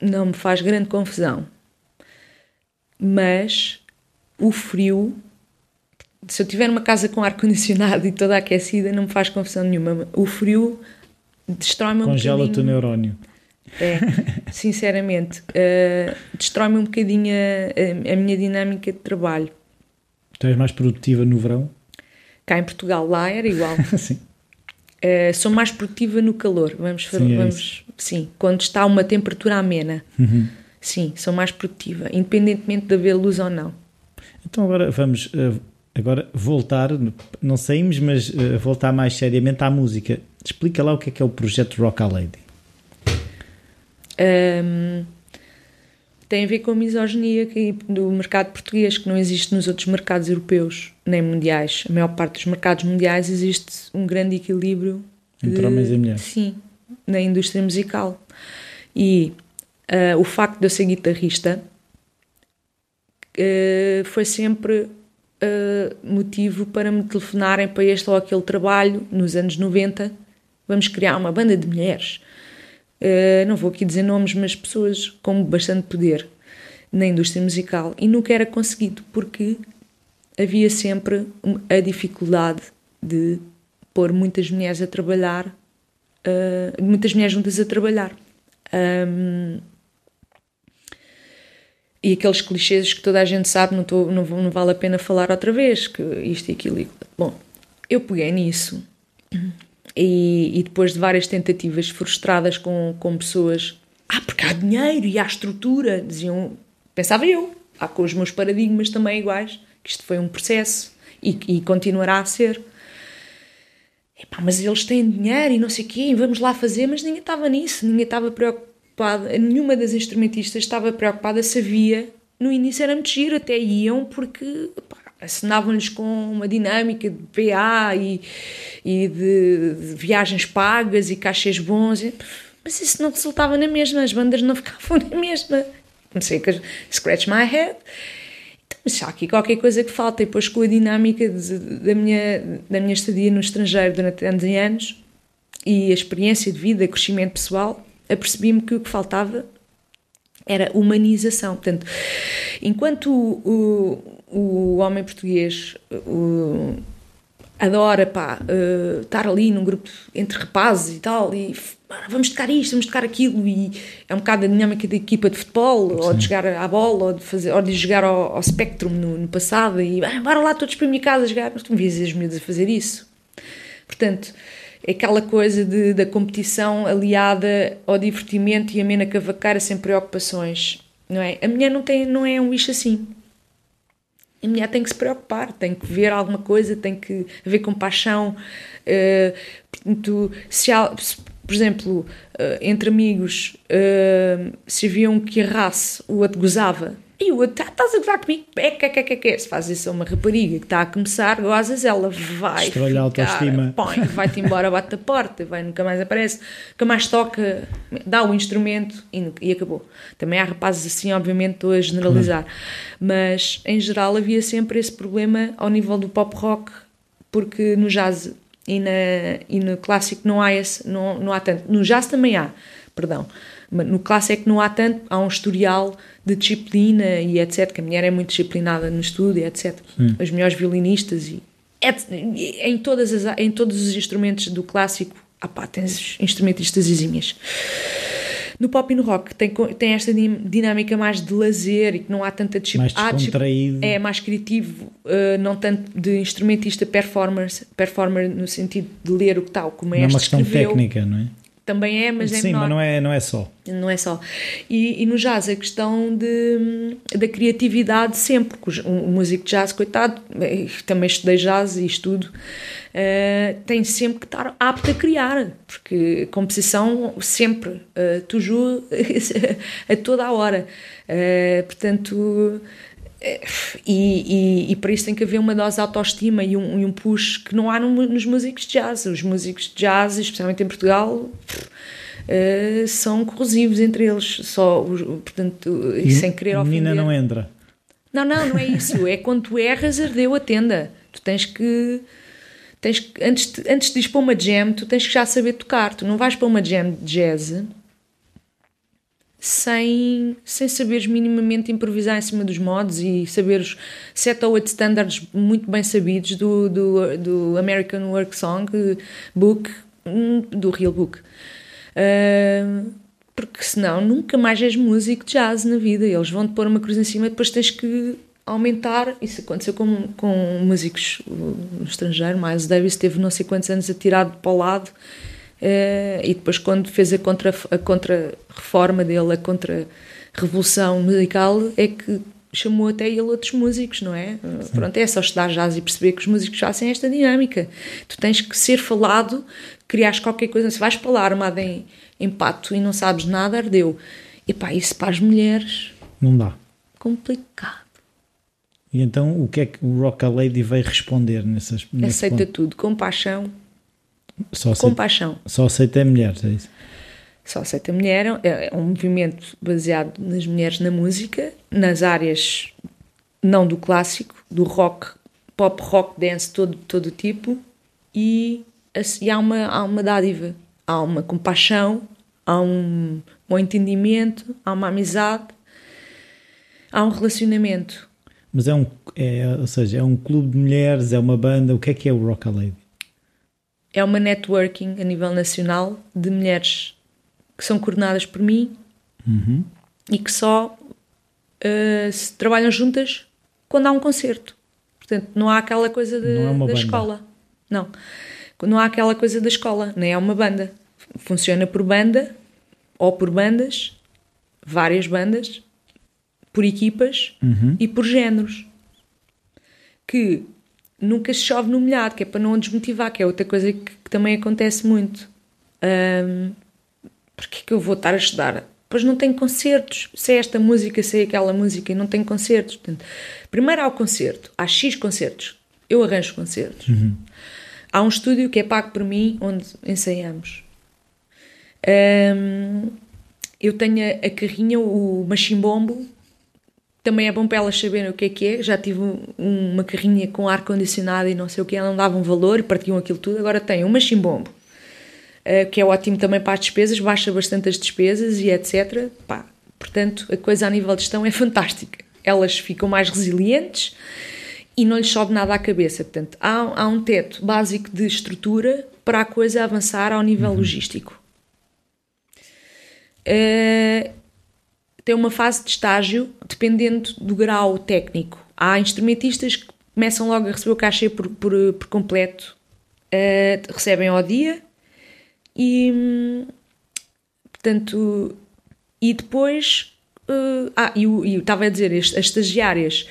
não me faz grande confusão. Mas o frio, se eu tiver uma casa com ar-condicionado e toda aquecida, não me faz confusão nenhuma. O frio destrói-me um Congela-te o neurónio. É, sinceramente, uh, destrói-me um bocadinho a, a, a, minha dinâmica de trabalho. Tu és mais produtiva no verão? Cá em Portugal, lá era igual. Sim. Uh, sou mais produtiva no calor. Vamos, sim, é vamos sim, quando está uma temperatura amena. Uhum. Sim, sou mais produtiva, independentemente de haver luz ou não. Então agora vamos uh, agora voltar, não saímos, mas uh, voltar mais seriamente à música. Explica lá o que é que é o projeto Rock a Lady. Um, tem a ver com a misoginia que, do mercado português, que não existe nos outros mercados europeus nem mundiais. A maior parte dos mercados mundiais existe um grande equilíbrio entre de, homens e mulheres. Sim, na indústria musical. E uh, o facto de eu ser guitarrista uh, foi sempre uh, motivo para me telefonarem para este ou aquele trabalho nos anos 90. Vamos criar uma banda de mulheres. não vou aqui dizer nomes, mas pessoas com bastante poder na indústria musical. E nunca era conseguido, porque havia sempre a dificuldade de pôr muitas mulheres a trabalhar, uh, muitas mulheres juntas a trabalhar. Um, e aqueles clichês que toda a gente sabe, não, tô, não, não, vale a pena falar outra vez, que isto e aquilo. Bom, eu peguei nisso e, e depois de várias tentativas frustradas com, com pessoas, ah, porque há dinheiro e há estrutura, diziam, pensava eu, há com os meus paradigmas também iguais, que isto foi um processo e, e continuará a ser. Epá, mas eles têm dinheiro e não sei o quê, vamos lá fazer, mas ninguém estava nisso, ninguém estava preocupada, nenhuma das instrumentistas estava preocupada, sabia, no início era muito giro, até iam porque assinavam-lhes com uma dinâmica de PA e, e de, de, viagens pagas e cachês bons, mas isso não resultava na mesma, as bandas não ficavam na mesma. Não sei, scratch my head mas há aqui qualquer coisa que falta. E depois com a dinâmica de, da, minha, da minha estadia no estrangeiro durante anos e anos e a experiência de vida, crescimento pessoal, apercebi-me que o que faltava era humanização. Portanto, enquanto o, o, o homem português o, adora pá, uh, estar ali num grupo entre rapazes e tal, e vamos tocar isto, vamos tocar aquilo, e é um bocado a dinâmica da equipa de futebol, Sim. ou de jogar à bola, ou de, fazer, ou de jogar ao, ao Spectrum no, no, passado, e ah, bora lá todos para a minha casa jogar, mas tu me vias as miúdas a fazer isso. Portanto, aquela coisa de, da competição aliada ao divertimento e a mena cavacara sem preocupações, não é? A mulher não, tem, não é um bicho assim a mulher tem que se preocupar, tem que ver alguma coisa, tem que haver compaixão. Uh, portanto, se, por exemplo, uh, entre amigos, uh, se havia um que errasse, o outro gozava, e o outro, tá, estás a gozar comigo? É, que, que, que, que. Se faz isso a uma rapariga que está a começar, gozas, ela vai. Destrói a autoestima. Vai-te embora, bate a porta, vai, nunca mais aparece, nunca mais toca, dá o instrumento e, e acabou. Também há rapazes assim, obviamente, estou a generalizar. Mas, em geral, havia sempre esse problema ao nível do pop rock, porque no jazz e, na, e no clássico não há esse, não, não há tanto. No jazz também há, perdão. No clássico é que não há tanto, há um historial de disciplina e etc. Que a mulher é muito disciplinada no estudo e etc. Sim. As melhores violinistas e em, todas as, em todos os instrumentos do clássico, ah pá, tens instrumentistas exímias. No pop e no rock tem, tem esta dinâmica mais de lazer e que não há tanta disciplina. Mais descontraído. É mais criativo, uh, não tanto de instrumentista performer, performer no sentido de ler o que tal, como é é uma questão escreveu. técnica, não é? Também é, mas Sim, é Sim, mas não é, não é só. Não é só. E, e no jazz a questão de, da criatividade sempre, porque o, o músico de jazz, coitado, eh, também estudei jazz e estudo, uh, tem sempre que estar apto a criar, porque composição sempre, uh, toujours, a toda a hora. Uh, portanto, e, e, e, para isso tem que haver uma dose de autoestima e um, e um push que não há no, nos músicos de jazz. Os músicos de jazz, especialmente em Portugal, uh, são corrosivos entre eles, só, portanto, e sem querer a menina não entra. Não, não, não é isso. É quando tu erras, ardeu a tenda. Tu tens que. Tens que antes, de, antes de ir para uma jam, tu tens que já saber tocar. Tu não vais para uma jam de jazz sem, sem saberes minimamente improvisar em cima dos modos e saberes sete ou oito standards muito bem sabidos do, do, do American Work Song Book, hum, do Real Book. Uh, porque senão nunca mais és músico de jazz na vida. Eles vão-te pôr uma cruz em cima e depois tens que aumentar. Isso aconteceu com, com músicos no estrangeiro. Miles Davis teve não sei quantos anos atirado para o lado e depois, quando fez a contra-reforma a contra dele, a contra-revolução musical, é que chamou até ele outros músicos, não é? Sim. Pronto, é só estudar jazz e perceber que os músicos fazem esta dinâmica. Tu tens que ser falado, criares qualquer coisa. Se vais para lá armado em, em pato e não sabes nada, ardeu. E pá, isso para as mulheres. Não dá. Complicado. E então, o que é que o Rock a Lady veio responder nessas Aceita ponto? tudo, com paixão só aceita, compaixão. Só aceita mulheres, é isso? Só aceita mulher, é, é um movimento baseado nas mulheres na música, nas áreas não do clássico, do rock, pop, rock, dance, todo, todo tipo, e, e há, uma, há uma dádiva, há uma compaixão, há um, um entendimento, há uma amizade, há um relacionamento. Mas é um, é, ou seja, é um clube de mulheres, é uma banda, o que é que é o Rock a Lady? É uma networking a nível nacional de mulheres que são coordenadas por mim uhum. e que só uh, se trabalham juntas quando há um concerto. Portanto, não há aquela coisa de, é da escola. Não. Não há aquela coisa da escola, nem é uma banda. Funciona por banda ou por bandas, várias bandas, por equipas uhum. e por géneros. Que nunca se chove no molhado, que é para não desmotivar, que é outra coisa que, que também acontece muito. Um, Porquê que eu vou estar a estudar? Pois não tenho concertos. Sei esta música, sei aquela música e não tenho concertos. Portanto, primeiro há o concerto, há X concertos. Eu arranjo concertos. Uhum. Há um estúdio que é pago por mim, onde ensaiamos. Um, eu tenho a, a carrinha, o machimbombo, também é bom para elas saberem o que é que é. Já tive uma carrinha com ar-condicionado e não sei o que, elas não davam valor e partiam aquilo tudo. Agora tem uma chimbombo, eh, que é ótimo também para as despesas, baixa bastante as despesas e etc. Pá, portanto, a coisa a nível de gestão é fantástica. Elas ficam mais resilientes e não lhes sobe nada à cabeça. Portanto, há, há um teto básico de estrutura para a coisa avançar ao nível uhum. logístico. Uh, tem uma fase de estágio dependendo do grau técnico. Há instrumentistas que começam logo a receber o cachê por, por, por completo, uh, recebem ao dia e, portanto, e depois, uh, ah, e, eu estava a dizer, as, as estagiárias,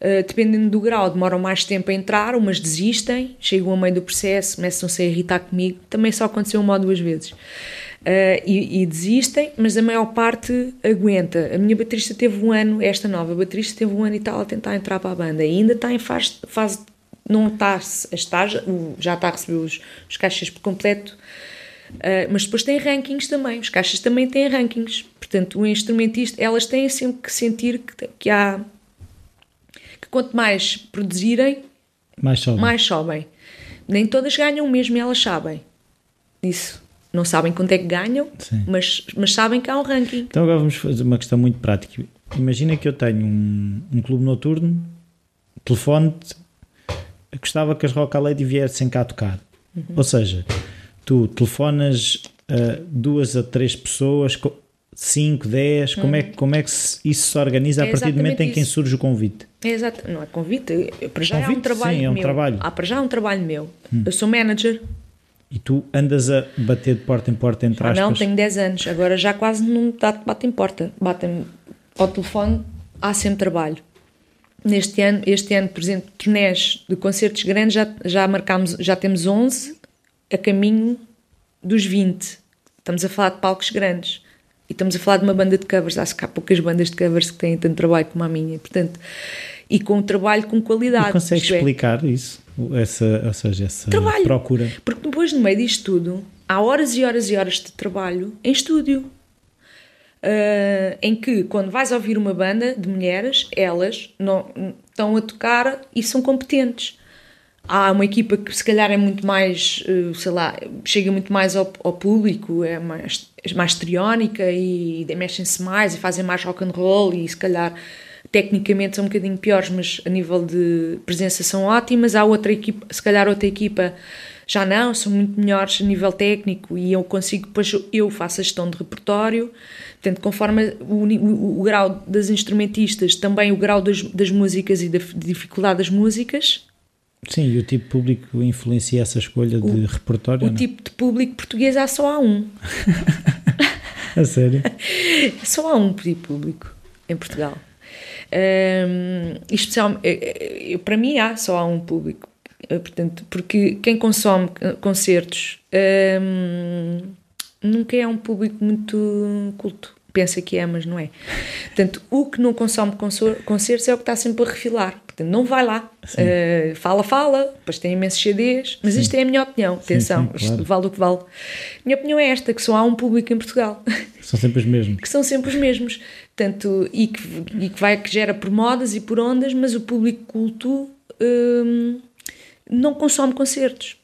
uh, dependendo do grau, demoram mais tempo a entrar, umas desistem, chegam a meio do processo, começam-se a irritar comigo, também só aconteceu uma ou duas vezes. Uh, e, e, desistem, mas a maior parte aguenta. A minha baterista teve um ano, esta nova baterista teve um ano e tal a tentar entrar para a banda, e ainda está em fase, fase não está a estar, já está a receber os, os caixas por completo, uh, mas depois tem rankings também, os caixas também têm rankings, portanto o instrumentista, elas têm sempre que sentir que, que há, que quanto mais produzirem, mais sobem. mais sobem. Nem todas ganham mesmo elas sabem isso não sabem quanto é que ganham, mas, mas sabem que há um ranking. Então agora vamos fazer uma questão muito prática. Imagina que eu tenho um, um clube noturno, telefone-te, gostava que as Rock Lady viessem cá tocar. Uhum. Ou seja, tu telefonas a duas a três pessoas 5, 10? Como, é, como é que isso se organiza a É partir do momento em que surge o convite? É exato, não é convite, para já é um Convite, trabalho sim, é um meu. trabalho. Hum. Ah, para já é um trabalho meu. Eu sou manager, E tu andas a bater de porta em porta, entre ah, aspas. não, tenho 10 anos, agora já quase não dá- batem porta, batem ao telefone, há sempre trabalho. Neste ano, este ano, por exemplo, turnés de concertos grandes, já, já marcámos, já temos 11 a caminho dos 20. Estamos a falar de palcos grandes. E estamos a falar de uma banda de covers. Acho que há poucas bandas de covers que têm tanto trabalho como a minha. Portanto, e com um trabalho com qualidade. E é, explicar isso? Essa, ou seja, essa Trabalho. procura? Porque depois, no meio disto tudo, há horas e horas e horas de trabalho em estúdio. Ah, em que, quando vais ouvir uma banda de mulheres, elas não, estão a tocar e são competentes. Há uma equipa que, se calhar, é muito mais, eh, sei lá, chega muito mais ao, ao público, é mais, é mais histriónica e, mexem-se mais e fazem mais rock and roll e, se calhar, tecnicamente são um bocadinho piores, mas a nível de presença são ótimas. Há outra equipa, se calhar outra equipa já não, são muito melhores a nível técnico e eu consigo, depois eu faço a gestão de repertório. Portanto, conforme o, o, o grau das instrumentistas, também o grau das, das músicas e da dificuldade das músicas, Sim, e o tipo de público influencia essa escolha de repertório? o não? tipo de público português há só há um. A sério? Só há um tipo de público em Portugal. Hum, especial, eh, eh, para mim há só há um público. Eh, Portanto, porque quem consome concertos hum, nunca é um público muito culto. Pensa que é, mas não é. Portanto, o que não consome conso- concertos é o que está sempre a refilar. Portanto, não vai lá. Eh, fala, fala, depois tem imensos CDs, mas isto é a minha opinião. Atenção, sim, claro. isto vale o que vale. Minha opinião é esta: que só há um público em Portugal. São sempre os mesmos. que são sempre os mesmos. Portanto, e que, e que vai que gera por modas e por ondas, mas o público culto hum, não consome concertos.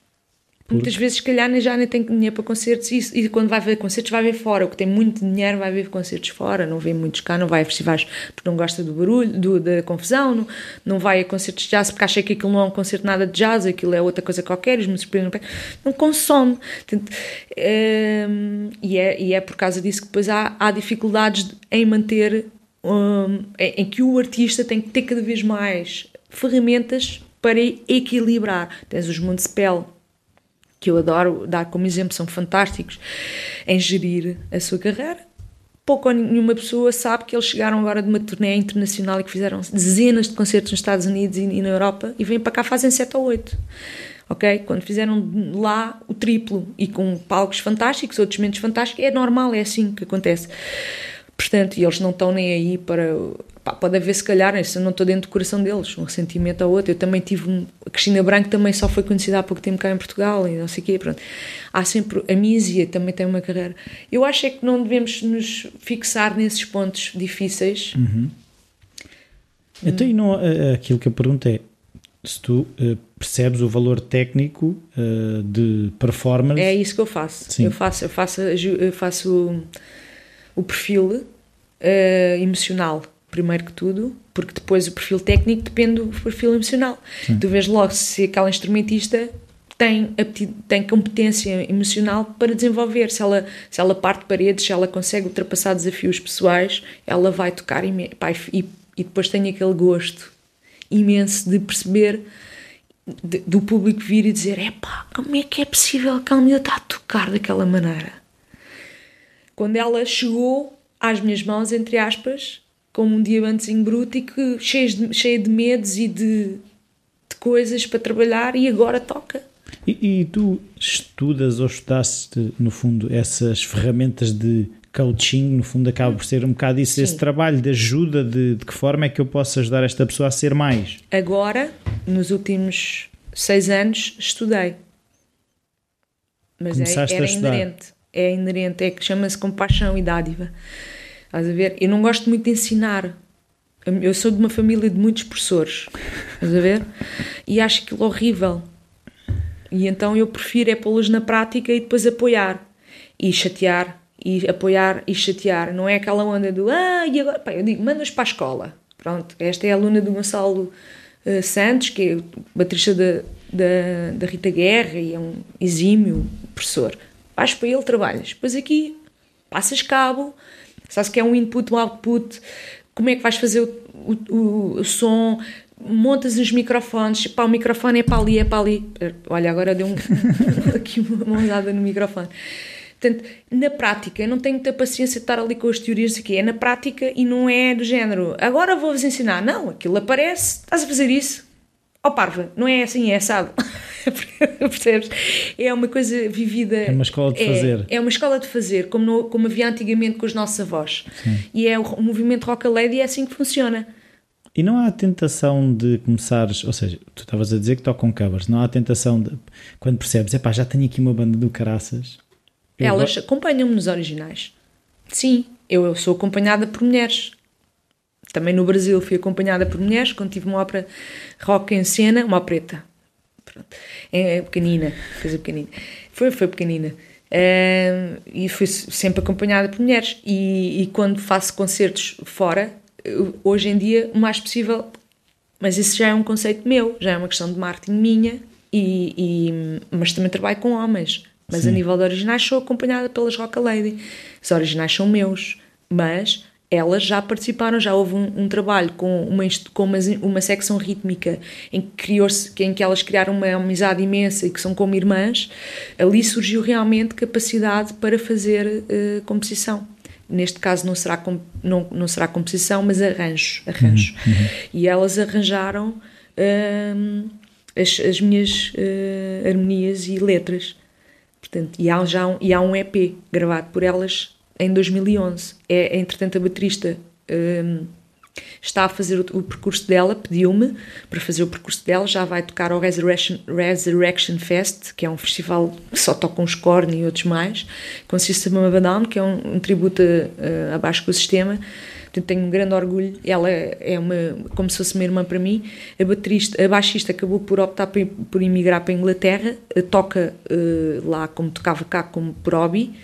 Muitas vezes, se calhar, já nem tem dinheiro para concertos e, e quando vai ver concertos, vai ver fora. O que tem muito dinheiro vai ver concertos fora, não vê muitos cá, não vai a festivais porque não gosta do barulho, do, da confusão, não, não vai a concertos de jazz porque acha que aquilo não é um concerto nada de jazz, aquilo é outra coisa qualquer, os músicos não, não consome. Portanto, hum, e, é, e é por causa disso que depois há, há dificuldades em manter, hum, em, em que o artista tem que ter cada vez mais ferramentas para equilibrar. Tens os Municipal, que eu adoro dar como exemplo, são fantásticos em gerir a sua carreira. Pouco ou nenhuma pessoa sabe que eles chegaram agora de uma turnê internacional e que fizeram dezenas de concertos nos Estados Unidos e, na Europa e vêm para cá fazem 7 ou 8. Ok? Quando fizeram lá o triplo e com palcos fantásticos, outros menos fantásticos, é normal, é assim que acontece. Portanto, eles não estão nem aí para. Pá, pode haver, se calhar, isso eu não estou dentro do coração deles, um ressentimento ao outro. Eu também tive. Um, a Cristina Branco também só foi conhecida há pouco tempo cá em Portugal e não sei o quê. Pronto. Há sempre. A Mísia também tem uma carreira. Eu acho é que não devemos nos fixar nesses pontos difíceis. Então, e não, eh, aquilo que eu pergunto é se tu eh, percebes o valor técnico eh, de performance. É isso que eu faço. Sim. Eu faço, eu faço, eu faço o, o perfil eh, emocional, primeiro que tudo, porque depois o perfil técnico depende do perfil emocional. Tu vês logo se aquela instrumentista tem, tem competência emocional para desenvolver. Se ela, se ela parte de paredes, se ela consegue ultrapassar desafios pessoais, ela vai tocar imen- pá, e, e depois tem aquele gosto imenso de perceber de- do público vir e dizer: epá, como é que é possível que a miúda está a tocar daquela maneira? Quando ela chegou às minhas mãos, entre aspas, como um diamantezinho bruto e que cheia de, cheia de medos e de, de coisas para trabalhar e agora toca. E, e tu estudas ou estudaste, no fundo, essas ferramentas de coaching, no fundo, acaba por ser um bocado isso, esse Sim. trabalho de ajuda, de, de que forma é que eu posso ajudar esta pessoa a ser mais? Agora, nos últimos seis anos, estudei. Mas é, Começaste a era inerente. É inerente, é que chama-se compaixão e dádiva. Estás a ver? Eu não gosto muito de ensinar. Eu sou de uma família de muitos professores. Estás a ver? E acho aquilo horrível. E então eu prefiro é pô-los na prática e depois apoiar. E chatear. E apoiar e chatear. Não é aquela onda do ah, e agora? Pá, eu digo, manda-os para a escola. Pronto, esta é a aluna do Gonçalo eh, Santos, que é o baterista da, da, da Rita Guerra e é um exímio professor. Vais para ele, trabalhas. Depois aqui passas cabo Sabes que é um input, um output, como é que vais fazer o, o, o som, montas os microfones, pá, o microfone é para ali, é para ali. Olha, agora deu um, aqui uma olhada no microfone. Portanto, na prática, eu não tenho muita paciência de estar ali com as teorias aqui. É na prática e não é do género. Agora vou-vos ensinar. Não, aquilo aparece, estás a fazer isso. Ó oh, parva, não é assim, é assado. Percebes? É uma coisa vivida. É uma escola de é, fazer. É uma escola de fazer, como, no, como havia antigamente com os nossos avós. Sim. E é o, o movimento Rock a Lady é assim que funciona. E não há a tentação de começares, ou seja, tu estavas a dizer que tocam covers, não há a tentação de, quando percebes, é pá, já tenho aqui uma banda do caraças, elas vou... acompanham-me nos originais. Sim, eu, eu sou acompanhada por mulheres. Também no Brasil fui acompanhada por mulheres quando tive uma ópera rock em cena, uma preta. É, é pequenina, coisa pequenina. Foi, foi pequenina. Uh, e fui sempre acompanhada por mulheres. E, e, quando faço concertos fora, hoje em dia, o mais possível. Mas isso já é um conceito meu, já é uma questão de marketing minha. E, e mas também trabalho com homens. Mas Sim. a nível de originais sou acompanhada pelas Rock Lady. Os originais são meus, mas elas já participaram, já houve um, um trabalho com, uma, com uma, uma secção rítmica em que, criou em que elas criaram uma amizade imensa e que são como irmãs. Ali surgiu realmente capacidade para fazer uh, composição. Neste caso não será, não, não será composição, mas arranjo. arranjo. Uhum, uhum. E elas arranjaram uh, as, as minhas uh, harmonias e letras. Portanto, e, há já um, e há um EP gravado por elas em 2011. É, entretanto, a baterista um, está a fazer o, o percurso dela, pediu-me para fazer o percurso dela, já vai tocar ao Resurrection, Resurrection Fest, que é um festival que só tocam os Korn e outros mais, com System of Down, que é um, um tributo uh, abaixo do sistema. Portanto, tenho um grande orgulho. Ela é uma, como se fosse uma irmã para mim. A, baterista, a baixista acabou por optar por, por emigrar para a Inglaterra, eh, toca uh, lá como tocava cá, como por hobby,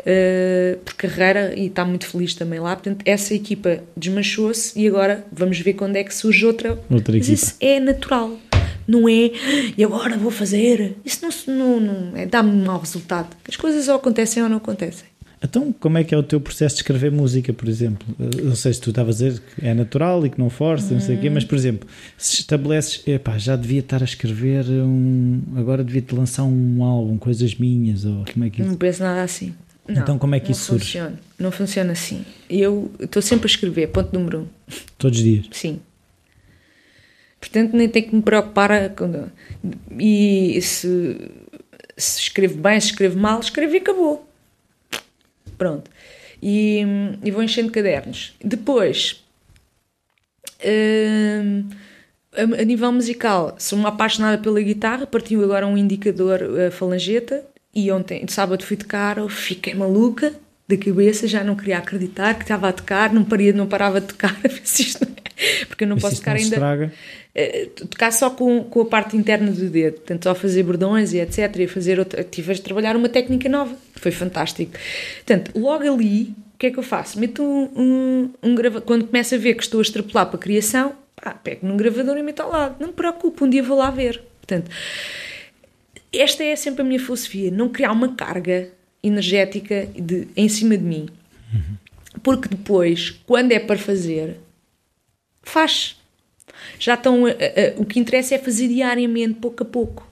uh, por carreira, e está muito feliz também lá. Portanto, essa equipa desmanchou-se e agora vamos ver quando é que surge outra. outra Mas isso é natural. Não é, e agora vou fazer. Isso não, não, não é, dá-me um mau resultado. As coisas ou acontecem ou não acontecem. Então, como é que é o teu processo de escrever música, por exemplo? Não sei se tu estavas a dizer que é natural e que não força, não sei o quê, mas, por exemplo, se estabeleces, epá, já devia estar a escrever um. Agora devia te lançar um álbum, coisas minhas, ou como é que isso... Não penso nada assim. Não, então, como é que isso funciona. surge? Não funciona assim. Eu estou sempre a escrever, ponto número um. Todos os dias? Sim. Portanto, nem tenho que me preocupar. E se, se escrevo bem, se escrevo mal, escrevo e acabou. Pronto. E, e vou enchendo cadernos. Depois, hum, a, a, nível musical, sou uma apaixonada pela guitarra, partiu agora um indicador a falangeta e ontem, de sábado, fui tocar, fiquei maluca da cabeça, já não queria acreditar que estava a tocar, não, paria, não parava de tocar, porque eu não posso tocar ainda. Estraga. Eh, tocar só com, com a parte interna do dedo, portanto, só fazer bordões e etc. E fazer outra, tive a trabalhar uma técnica nova, foi fantástico. Portanto, logo ali, o que é que eu faço? Meto um, um, um gravador, quando começo a ver que estou a extrapolar para a criação, pá, pego num gravador e meto ao lado, não me preocupe, um dia vou lá ver. Portanto, esta é sempre a minha filosofia, não criar uma carga energética de, em cima de mim. Porque depois, quando é para fazer, faz já estão. O que interessa é fazer diariamente, pouco a pouco.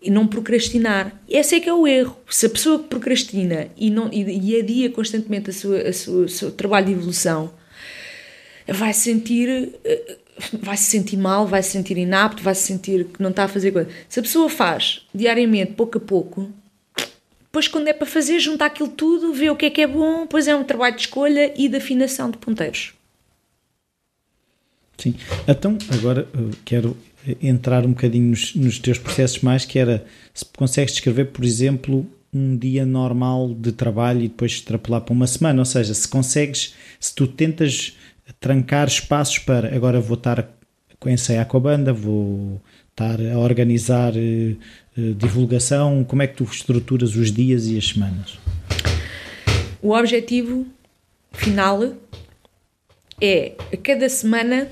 E não procrastinar. Esse é que é o erro. Se a pessoa procrastina e, não, e, e adia constantemente a sua, a sua, o seu trabalho de evolução, vai sentir. Vai se sentir mal, vai se sentir inapto, vai se sentir que não está a fazer coisa. Se a pessoa faz diariamente, pouco a pouco, depois, quando é para fazer, junta aquilo tudo, vê o que é que é bom, depois é um trabalho de escolha e de afinação de ponteiros. Sim. Então, agora eh, quero entrar um bocadinho nos, nos, teus processos mais, que era se consegues descrever, por exemplo, um dia normal de trabalho e depois extrapolar para uma semana, ou seja, se consegues, se tu tentas trancar espaços para agora vou estar a ensaiar com a banda, vou estar a organizar eh, eh, divulgação, como é que tu estruturas os dias e as semanas? O objetivo final é a cada semana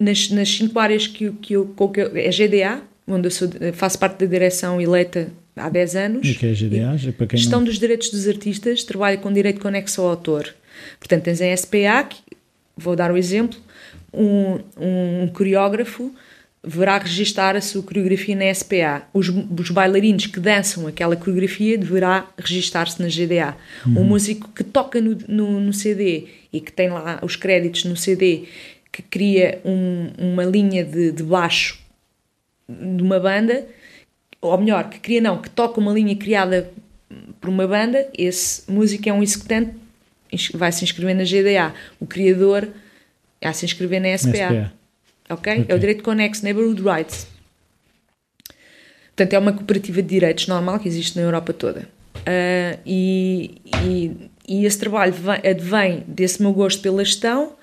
nas, nas cinco áreas que, que eu, que eu, é GDA, onde eu sou, faço parte da direção eleita há 10 anos. E que é a GDA? Para quem Gestão não... dos direitos dos artistas, trabalha com direito conexo ao autor. Portanto, tens a SPA, que, vou dar o exemplo, um, um coreógrafo deverá registar a sua coreografia na SPA. Os, os bailarinos que dançam aquela coreografia deverá registar-se na GDA. Uhum. Um músico que toca no, no, no, CD e que tem lá os créditos no CD, que cria um, uma linha de, de baixo de uma banda, ou melhor, que cria não, que toca uma linha criada por uma banda, esse músico é um executante, vai se inscrever na GDA. O criador vai se inscrever na SPA. SPA. Okay? ok? É o direito conexo, Neighborhood Rights. Portanto, é uma cooperativa de direitos normal que existe na Europa toda. Uh, e, e, e, esse trabalho vem, advém desse meu gosto pela gestão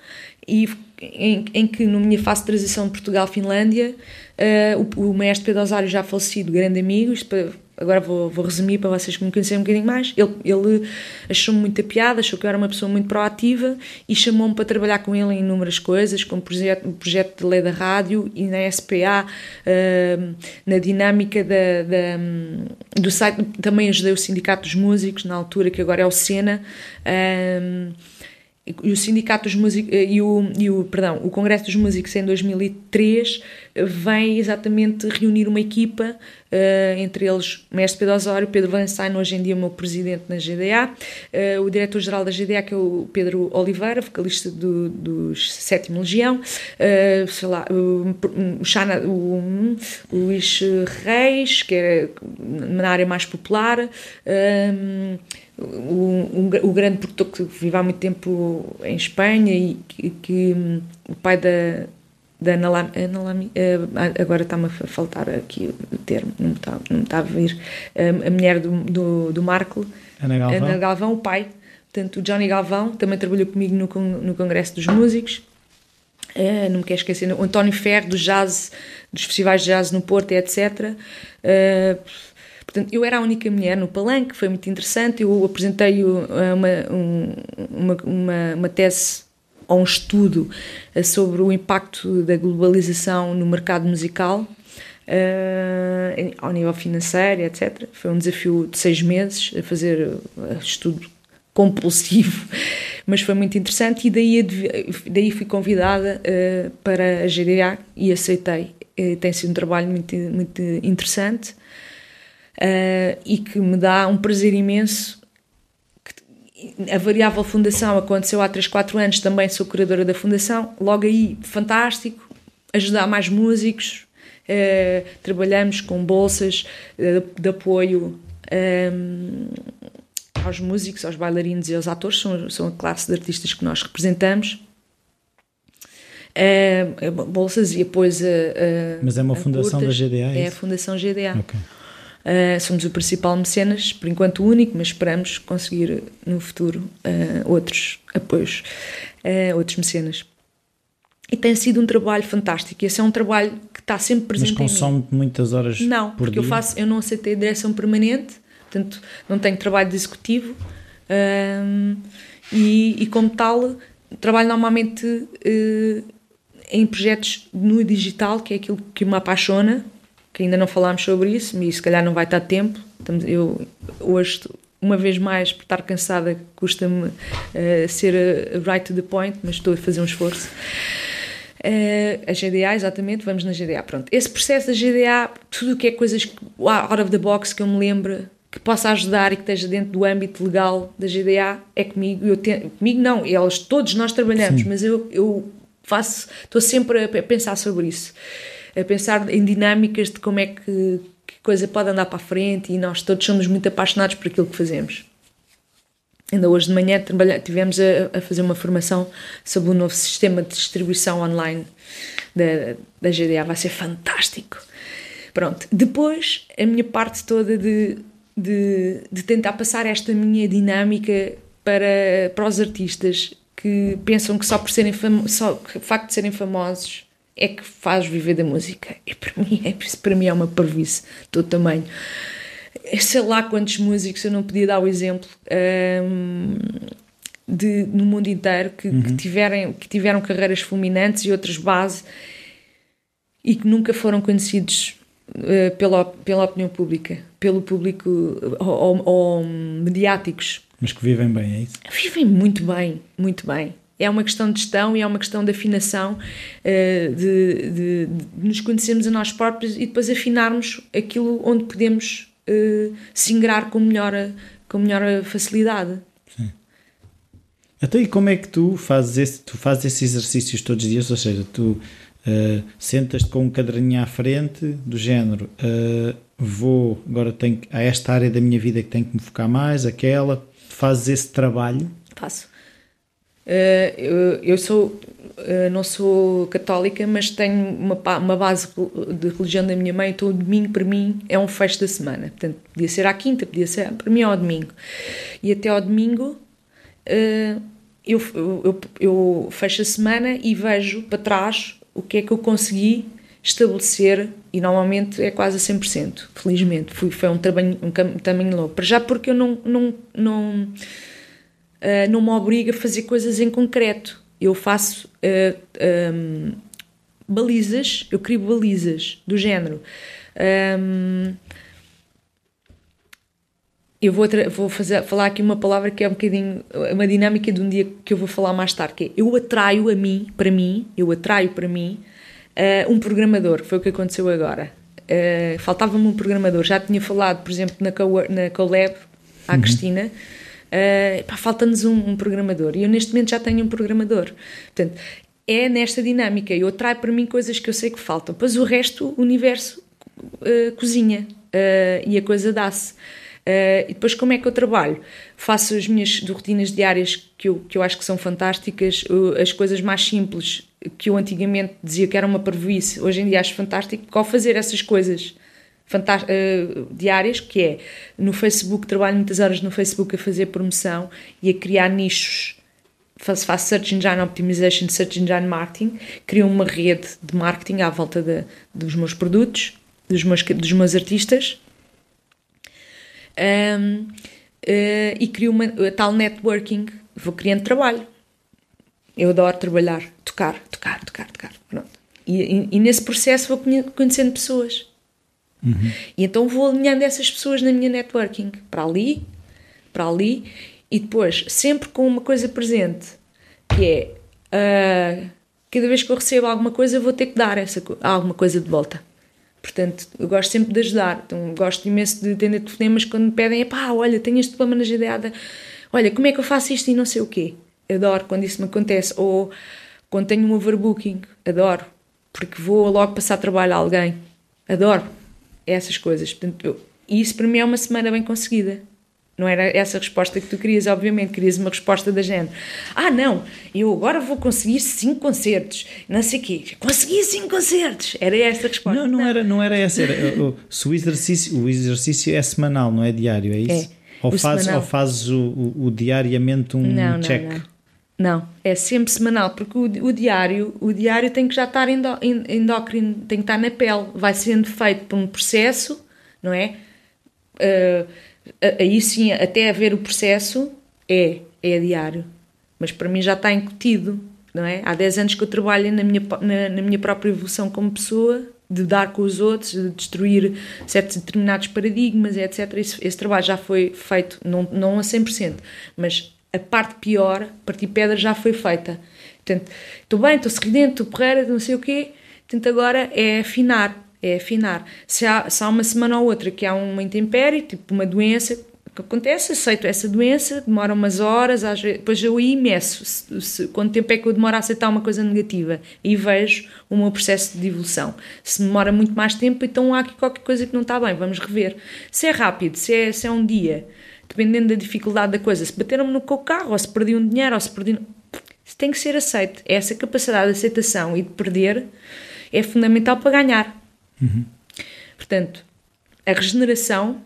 e em, em que, na minha fase de transição de Portugal-Finlândia, uh, o, o mestre Pedro Osário já falecido, grande amigo, isto para agora vou, vou resumir para vocês que me conhecerem um bocadinho mais. Ele, ele achou-me muita piada, achou que eu era uma pessoa muito proativa e chamou-me para trabalhar com ele em inúmeras coisas, como projeto, projeto de lei da rádio e na SPA, uh, na dinâmica da, da, do site. Também ajudei o Sindicato dos Músicos, na altura que agora é o SENA. Uh, e o Sindicato dos Músicos eh, e o, e o, perdão, o Congresso dos Músicos em 2003 eh, vem exatamente reunir uma equipa, uh, entre eles mestre Pedro Osório, Pedro Vanstein, hoje em dia meu presidente na GDA, uh, o diretor-geral da GDA, que é o Pedro Oliveira, vocalista do, dos Sétimo Legião, uh, sei lá, o, o, Xana, o, o Luís Reis, que é na área mais popular, o, o, grande produtor que vive há muito tempo em Espanha e que, que o pai da, da Analami, Analami eh, agora está-me a faltar aqui o termo, não me está, não me está a vir, a mulher do, do, do Marco, Ana Galvão. Ana Galvão, o pai, portanto o Johnny Galvão, também trabalhou comigo no, no Congresso dos Músicos, é, não me quero esquecer, o António Ferro, do jazz, dos festivais de jazz no Porto, etc., Portanto, eu era a única mulher no palanque, foi muito interessante. Eu apresentei uma, uma, uma, uma tese ou um estudo eh, sobre o impacto da globalização no mercado musical. Uh, ao nível financeiro, etc. Foi um desafio de seis meses a fazer uh, estudo compulsivo, mas foi muito interessante e daí, daí fui convidada uh, para a GDA e aceitei. tem sido um trabalho muito, muito interessante uh, e que me dá um prazer imenso. A Variável Fundação aconteceu há 3, 4 anos, também sou curadora da Fundação. Logo aí, fantástico, ajudar mais músicos. Uh, trabalhamos com bolsas uh, de apoio um, aos músicos, aos bailarinos e aos atores, são, são a classe de artistas que nós representamos. Uh, bolsas e apoios a, a Mas é uma fundação curtas. da GDA? É, é a Fundação GDA. Okay. Uh, somos o principal mecenas, por enquanto único, mas esperamos conseguir no futuro uh, outros apoios, uh, outros mecenas. E tem sido um trabalho fantástico. Esse é um trabalho que está sempre presente mas consome muitas horas Não, por porque dia? eu faço, eu não aceitei direção permanente, portanto não tenho trabalho de executivo e, e, como tal trabalho normalmente em projetos no digital, que é aquilo que me apaixona, que ainda não falámos sobre isso, e se calhar não vai estar tempo. Eu hoje, uma vez mais, por estar cansada, custa-me uh, ser uh, right to the point, mas estou a fazer um esforço. Uh, a GDA, exatamente, vamos na GDA. Pronto. Esse processo da GDA, tudo o que é coisas que, out of the box que eu me lembro que possa ajudar e que esteja dentro do âmbito legal da GDA é comigo. Eu comigo não, eles, todos nós trabalhamos, Sim. mas eu, eu faço, estou sempre a pensar sobre isso a pensar em dinâmicas de como é que, que coisa pode andar para a frente e nós todos somos muito apaixonados por aquilo que fazemos. Ainda hoje de manhã tivemos a, a, fazer uma formação sobre o novo sistema de distribuição online da, da GDA. Vai ser fantástico. Pronto. Depois, a minha parte toda de, de, de tentar passar esta minha dinâmica para, para os artistas que pensam que só por serem só o facto de serem famosos é que faz viver da música. E para mim, é, para mim é uma parvice do tamanho. Sei lá quantos músicos eu não podia dar o exemplo um, de, no mundo inteiro que, uhum. que, tiverem, que tiveram carreiras fulminantes e outras base e que nunca foram conhecidos uh, pela, pela opinião pública. pelo público ou, ou mediáticos. Mas que vivem bem, é isso? Vivem muito bem, muito bem. É uma questão de gestão e é uma questão de afinação, uh, de, de, de, nos conhecermos a nós próprios e depois afinarmos aquilo onde podemos uh, se ingrar com melhor, com melhor facilidade. Sim. Até então, e como é que tu fazes, esse, tu fazes esses exercícios todos os dias? Ou seja, tu uh, sentas-te com um caderninho à frente do género vou, agora tenho, há esta área da minha vida que tenho que me focar mais, aquela, fazes esse trabalho? Faço. Uh, eu, sou, uh, não sou católica, mas tenho uma, uma base de religião da minha mãe, então o domingo para mim é um fecho da semana. Portanto, podia ser à quinta, podia ser, para mim é ao domingo. E até ao domingo uh, eu, eu, eu fecho a semana e vejo para trás o que é que eu consegui estabelecer e normalmente é quase a 100%, felizmente. Foi, foi um trabalho um tamanho longo. Para já porque eu não, não, não, uh, não me obrigo a fazer coisas em concreto. Eu faço uh, eh, um, balizas, eu crio balizas do género. Um, eu vou, vou fazer, falar aqui uma palavra que é um bocadinho uma dinâmica de um dia que eu vou falar mais tarde, que é eu atraio a mim, para mim, eu atraio para mim uh, um programador, foi o que aconteceu agora. Uh, Faltava-me um programador, já tinha falado, por exemplo, na, Co na Colab, à uhum. Cristina, uh, falta-nos um, um, programador e eu neste momento já tenho um programador. Portanto, é nesta dinâmica, eu traio para mim coisas que eu sei que faltam, depois o resto, o universo uh, cozinha e a coisa dá-se. Uh, e depois, como é que eu trabalho? Faço as minhas rotinas diárias que eu, que eu acho que são fantásticas, uh, as coisas mais simples que eu antigamente dizia que era uma parvoíce, hoje em dia acho fantástico, ao fazer essas coisas uh, diárias, que é no Facebook, trabalho muitas horas no Facebook a fazer promoção e a criar nichos. Faço, faço Search Engine Optimization, Search Engine Marketing, crio uma rede de marketing à volta de, dos meus produtos, dos meus, dos meus artistas um, uh, e crio uma, tal networking, vou criando trabalho. Eu adoro trabalhar, tocar, tocar, tocar, tocar. Pronto. E, e, e nesse processo vou conhecendo pessoas. Uhum. E então vou alinhando essas pessoas na minha networking, para ali, para ali, e depois sempre com uma coisa presente, que é uh, cada vez que eu recebo alguma coisa vou ter que dar essa, alguma coisa de volta. Portanto, eu gosto sempre de ajudar. Então, gosto imenso de atender telefonemas quando me pedem: pá, olha, tenho este problema na GDA, olha, como é que eu faço isto e não sei o quê. Adoro quando isso me acontece. Ou quando tenho um overbooking, adoro, porque vou logo passar trabalho a alguém. Adoro essas coisas. Portanto, eu, e isso para mim é uma semana bem conseguida. Não era essa a resposta que tu querias, obviamente, querias uma resposta da gente. Ah, não, eu agora vou conseguir cinco concertos, não sei o quê. Consegui cinco concertos. Era esta a resposta. Não, não, não. Era, não era essa. Era, se o exercício, o exercício é semanal, não é diário, é isso? É. Ou, faz, ou fazes o, o, o, diariamente um não, check? Não, não. Não, é sempre semanal, porque o, o, diário, o diário tem que já estar endó, endócrino, tem que estar na pele. Vai sendo feito por um processo, não é? Uh, aí sim, até haver o processo, é, é diário. Mas para mim já está incutido, não é? Há 10 anos que eu trabalho na minha, na, na minha própria evolução como pessoa, de dar com os outros, de destruir certos determinados paradigmas, etc. Esse, esse trabalho já foi feito, não, não a 100%, mas a parte pior, partir pedra, já foi feita. Portanto, estou bem, estou sorridente, estou porreira, não sei o quê. Portanto, agora é afinar é afinar. Se há, se há uma semana ou outra que há uma intempérie, tipo uma doença, que acontece, aceito essa doença, demora umas horas, às vezes, depois eu meço se, se, quanto tempo é que eu demoro a aceitar uma coisa negativa e vejo o meu processo de evolução. Se demora muito mais tempo, então há aqui qualquer coisa que não está bem, vamos rever. Se é rápido, se é, se é um dia, dependendo da dificuldade da coisa, se bateram-me no carro, ou se perdi um dinheiro, ou se perdi. Isso tem que ser aceito. Essa capacidade de aceitação e de perder é fundamental para ganhar. Uhum. Portanto, a regeneração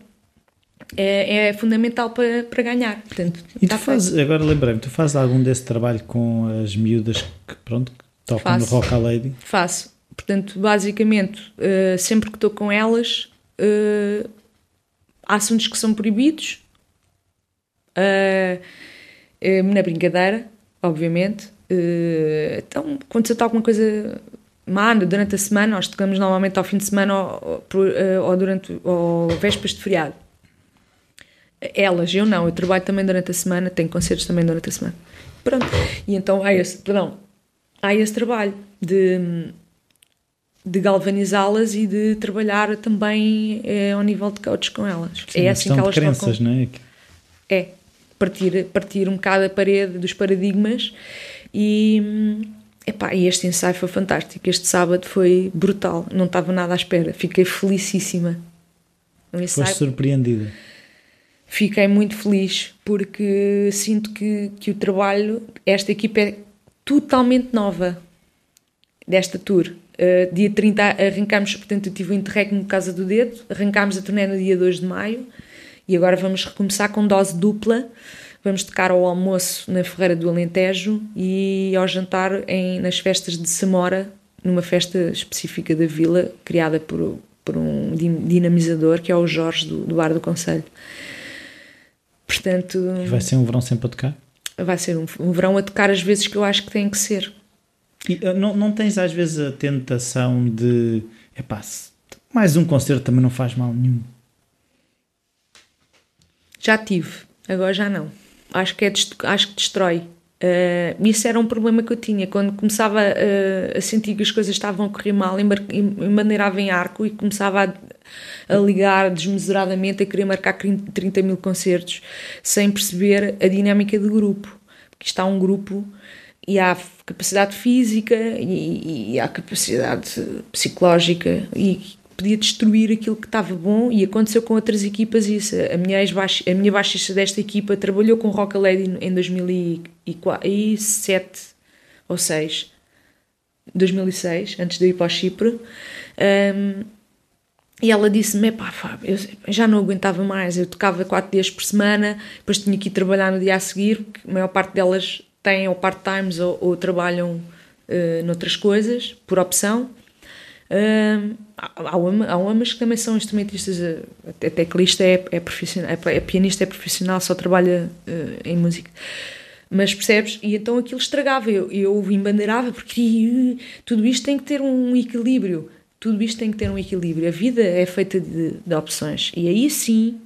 é, é, fundamental para, para ganhar. Portanto, e tu fazes, agora lembrei-me, tu fazes algum desse trabalho com as miúdas que, pronto, que tocam Faço. no Rock a Lady? Faço. Portanto, basicamente, uh, sempre que estou com elas, uh, há assuntos que são proibidos, uh, na brincadeira, obviamente. então, quando se toca alguma coisa Mano, durante a semana, nós tocamos normalmente ao fim de semana ou, ou, eh, ou durante ou vésperas de feriado. Elas, eu não, eu trabalho também durante a semana, tenho concertos também durante a semana. Pronto. E então há esse, perdão, há esse trabalho de, de galvanizá-las e de trabalhar também é, ao nível de coach com elas. Sim, é assim que elas crenças, não é? É, partir, partir um bocado a parede dos paradigmas e, epá, e este ensaio foi fantástico. Este sábado foi brutal, não estava nada à espera, fiquei felicíssima. Um ensaio... Foste surpreendida fiquei muito feliz porque sinto que, que o trabalho, esta equipa é totalmente nova desta tour. Uh, dia 30 arrancámos, portanto, eu tive o interregno no Casa do Dedo, arrancámos a turnê no dia 2 de maio e agora vamos recomeçar com dose dupla. Vamos tocar ao almoço na Ferreira do Alentejo e ao jantar em, nas festas de Samora, numa festa específica da vila, criada por, por um dinamizador que é o Jorge do, do Bar do Conselho. Portanto. E vai ser um verão sempre a tocar? Vai ser um, um verão a tocar as vezes que eu acho que tem que ser. E uh, não, não tens às vezes a tentação de. Epá, mais um concerto também não faz mal nenhum. Já tive, agora já não. Acho que, é, acho que destrói. Uh, isso era um problema que eu tinha. Quando começava uh, a sentir que as coisas estavam a correr mal, maneirava em arco e começava a, a, ligar desmesuradamente, a querer marcar 30 mil concertos, sem perceber a dinâmica do grupo. Porque está um grupo e há capacidade física e, e há capacidade psicológica e podia destruir aquilo que estava bom e aconteceu com outras equipas isso. A minha, a minha baixista desta equipa trabalhou com Rock Lady em 2007 ou 6 2006, antes de ir para o Chipre um, e ela disse-me, pá, eu já não aguentava mais, eu tocava quatro dias por semana, depois tinha que ir trabalhar no dia a seguir, porque a maior parte delas têm ou part-times ou, ou, trabalham uh, noutras coisas, por opção, Uh, há, homens que também são instrumentistas, até teclista é, é profissional, é, é, pianista, é profissional, só trabalha uh, em música. Mas percebes? E então aquilo estragava, eu, eu embandeirava porque tudo isto tem que ter um equilíbrio. Tudo isto tem que ter um equilíbrio. A vida é feita de, de opções. E aí sim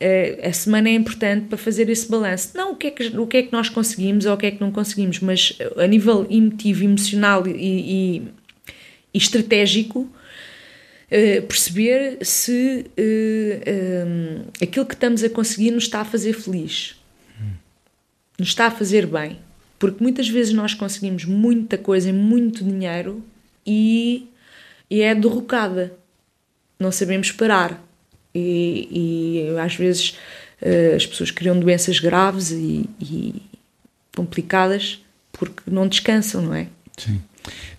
uh, a semana é importante para fazer esse balanço. Não o que, é que, o que é que nós conseguimos ou o que é que não conseguimos, mas a nível emotivo, emocional e, e e estratégico uh, perceber se eh, eh, aquilo que estamos a conseguir nos está a fazer feliz, nos está a fazer bem. Porque muitas vezes nós conseguimos muita coisa e muito dinheiro e, e é derrocada. Não sabemos parar. E, e às vezes as pessoas criam doenças graves e, e complicadas porque não descansam, não é? Sim.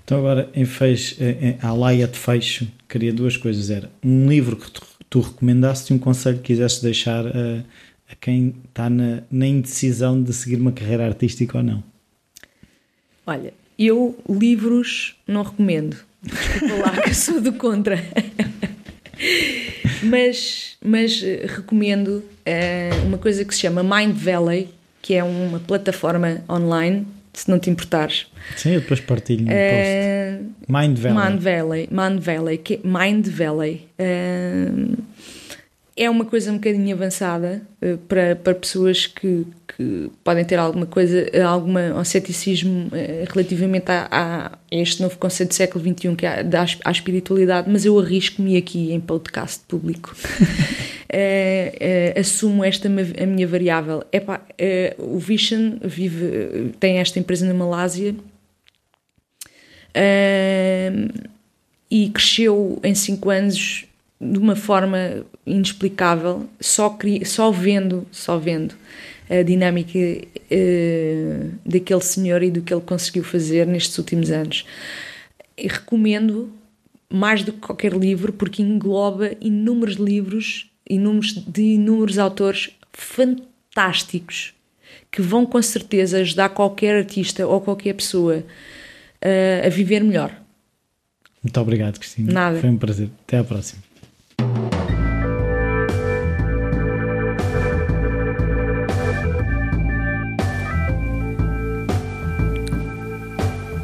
Então agora, em fecho, a laia de fecho, queria duas coisas. Era um livro que tu, recomendasses e um conselho que quisesses deixar a, a quem está na, na indecisão de seguir uma carreira artística ou não. Olha, eu livros não recomendo. Desculpa lá que sou do contra. mas, mas eh, recomendo uh, uma coisa que se chama Mind Valley, que é uma plataforma online se não te importares. Sim, eu depois partilho no uh, post. Mind Valley. Mind Valley, Mind Valley, que, Mind Valley. Uh, é uma coisa um bocadinho avançada uh, para, para pessoas que, que podem ter alguma coisa, alguma um ceticismo uh, relativamente a, a, este novo conceito do século XXI que é da à espiritualidade, mas eu arrisco-me aqui em podcast público. uh, assumo esta a minha variável. Epá, o Vision vive, tem esta empresa na Malásia e cresceu em 5 anos de uma forma inexplicável, só, só vendo, só vendo a dinâmica uh, daquele senhor e do que ele conseguiu fazer nestes últimos anos. E recomendo mais do que qualquer livro, porque engloba inúmeros livros inúmeros, de inúmeros autores fantásticos que vão com certeza ajudar qualquer artista ou qualquer pessoa uh, a viver melhor. Muito obrigado, Cristina. Nada. Foi um prazer. Até à próxima.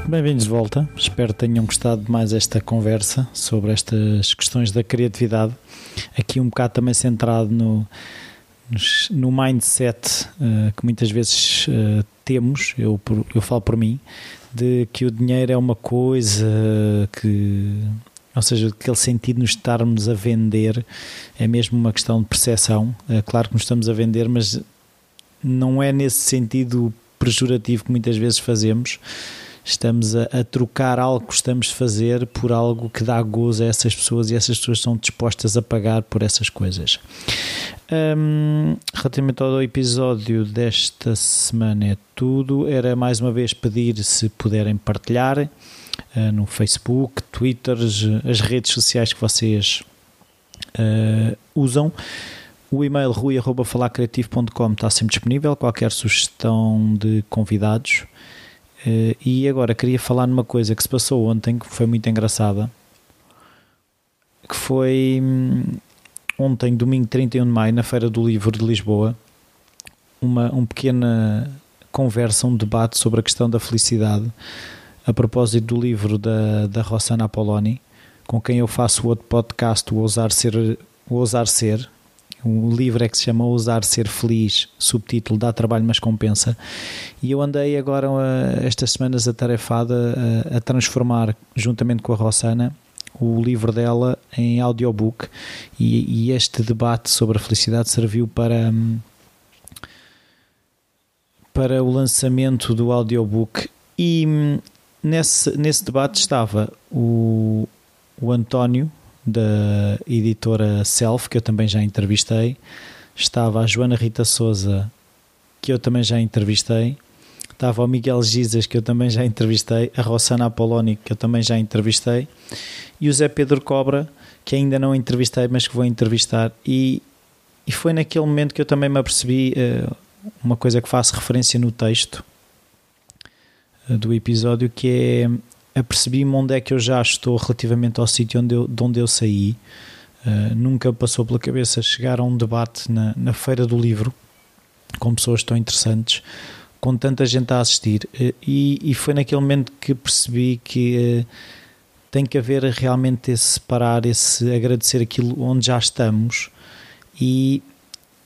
Bem-vindos de volta. Espero que tenham gostado de mais esta conversa sobre estas questões da criatividade. Aqui um bocado também centrado no, no mindset uh, que muitas vezes uh, temos, eu, eu falo por mim, de que o dinheiro é uma coisa que, ou seja, aquele sentido de nos estarmos a vender é mesmo uma questão de percepção. É claro que nos estamos a vender, mas não é nesse sentido pejorativo que muitas vezes fazemos estamos a, a, trocar algo que gostamos de fazer por algo que dá gozo a essas pessoas e essas pessoas são dispostas a pagar por essas coisas. Um, relativamente ao episódio desta semana é tudo. Era mais uma vez pedir se puderem partilhar uh, no Facebook, Twitter, as redes sociais que vocês uh, usam. O e-mail rui.falacreativo.com está sempre disponível. Qualquer sugestão de convidados Uh, e agora queria falar numa coisa que se passou ontem, que foi muito engraçada, que foi hum, ontem, domingo 31 de maio, na Feira do Livro de Lisboa, uma, uma pequena conversa, um debate sobre a questão da felicidade, a propósito do livro da, da Rossana Apoloni, com quem eu faço o outro podcast, o Ousar Ser, o Ousar Ser um livro é que se chama Ousar Ser Feliz, subtítulo Dá Trabalho Mas Compensa. E eu andei agora, eh, estas semanas, atarefada a, a transformar, juntamente com a Rossana, o livro dela em audiobook. E, e este debate sobre a felicidade serviu para. Para o lançamento do audiobook e nesse, nesse debate estava o, o António da editora Self, que eu também já entrevistei, estava a Joana Rita Souza, que eu também já entrevistei, estava o Miguel Gizas, que eu também já entrevistei, a Rossana Apoloni, que eu também já entrevistei, e o Zé Pedro Cobra, que ainda não entrevistei, mas que vou entrevistar. E, e foi naquele momento que eu também me apercebi uh, uma coisa que faço referência no texto uh, do episódio, que é apercebi-me onde é que eu já estou relativamente ao sítio onde eu, de onde eu saí. Uh, nunca passou pela cabeça chegar a um debate na, na Feira do Livro com pessoas tão interessantes, com tanta gente a assistir. Uh, e, e, foi naquele momento que percebi que uh, tem que haver realmente esse separar, esse agradecer aquilo onde já estamos e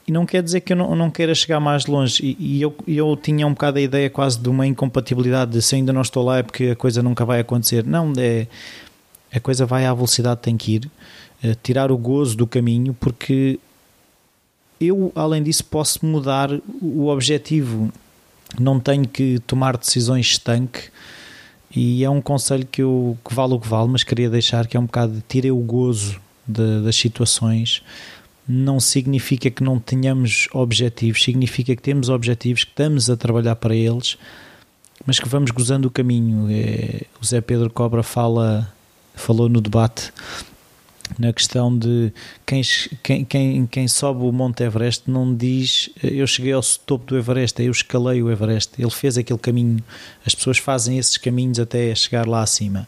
e não quer dizer que eu não, não queira chegar mais longe. E, e eu, eu tinha um bocado a ideia quase de uma incompatibilidade de se ainda não estou lá é porque a coisa nunca vai acontecer. Não, é, a coisa vai à velocidade que tem que ir, é, tirar o gozo do caminho, porque eu, além disso, posso mudar o objetivo. Não tenho que tomar decisões estanque. E é um conselho que, eu, que vale o que vale, mas queria deixar que é um bocado de tirei o gozo de, das situações não significa que não tenhamos objetivos, significa que temos objetivos, que estamos a trabalhar para eles, mas que vamos gozando o caminho. É, o Zé Pedro Cobra fala, falou no debate na questão de quem, quem, quem, quem sobe o Monte Everest não diz eu cheguei ao topo do Everest, eu escalei o Everest, ele fez aquele caminho, as pessoas fazem esses caminhos até chegar lá acima.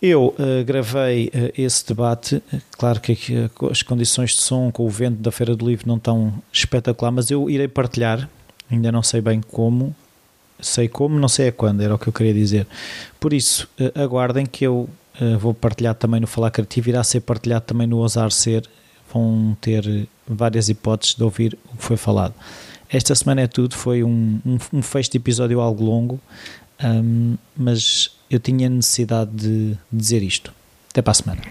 Eu uh, gravei uh, esse debate, claro que aqui, uh, as condições de som com o vento da Feira do Livro não estão espetacular, mas eu irei partilhar, ainda não sei bem como, sei como, não sei a quando, era o que eu queria dizer. Por isso, aguardem que eu vou partilhar também no Falar Criativo, irá ser partilhado também no Ousar Ser, vão ter várias hipóteses de ouvir o que foi falado. Esta semana é tudo, foi um, um, um fecho de episódio algo longo, um, mas eu tinha necessidade de dizer isto. Até para a semana.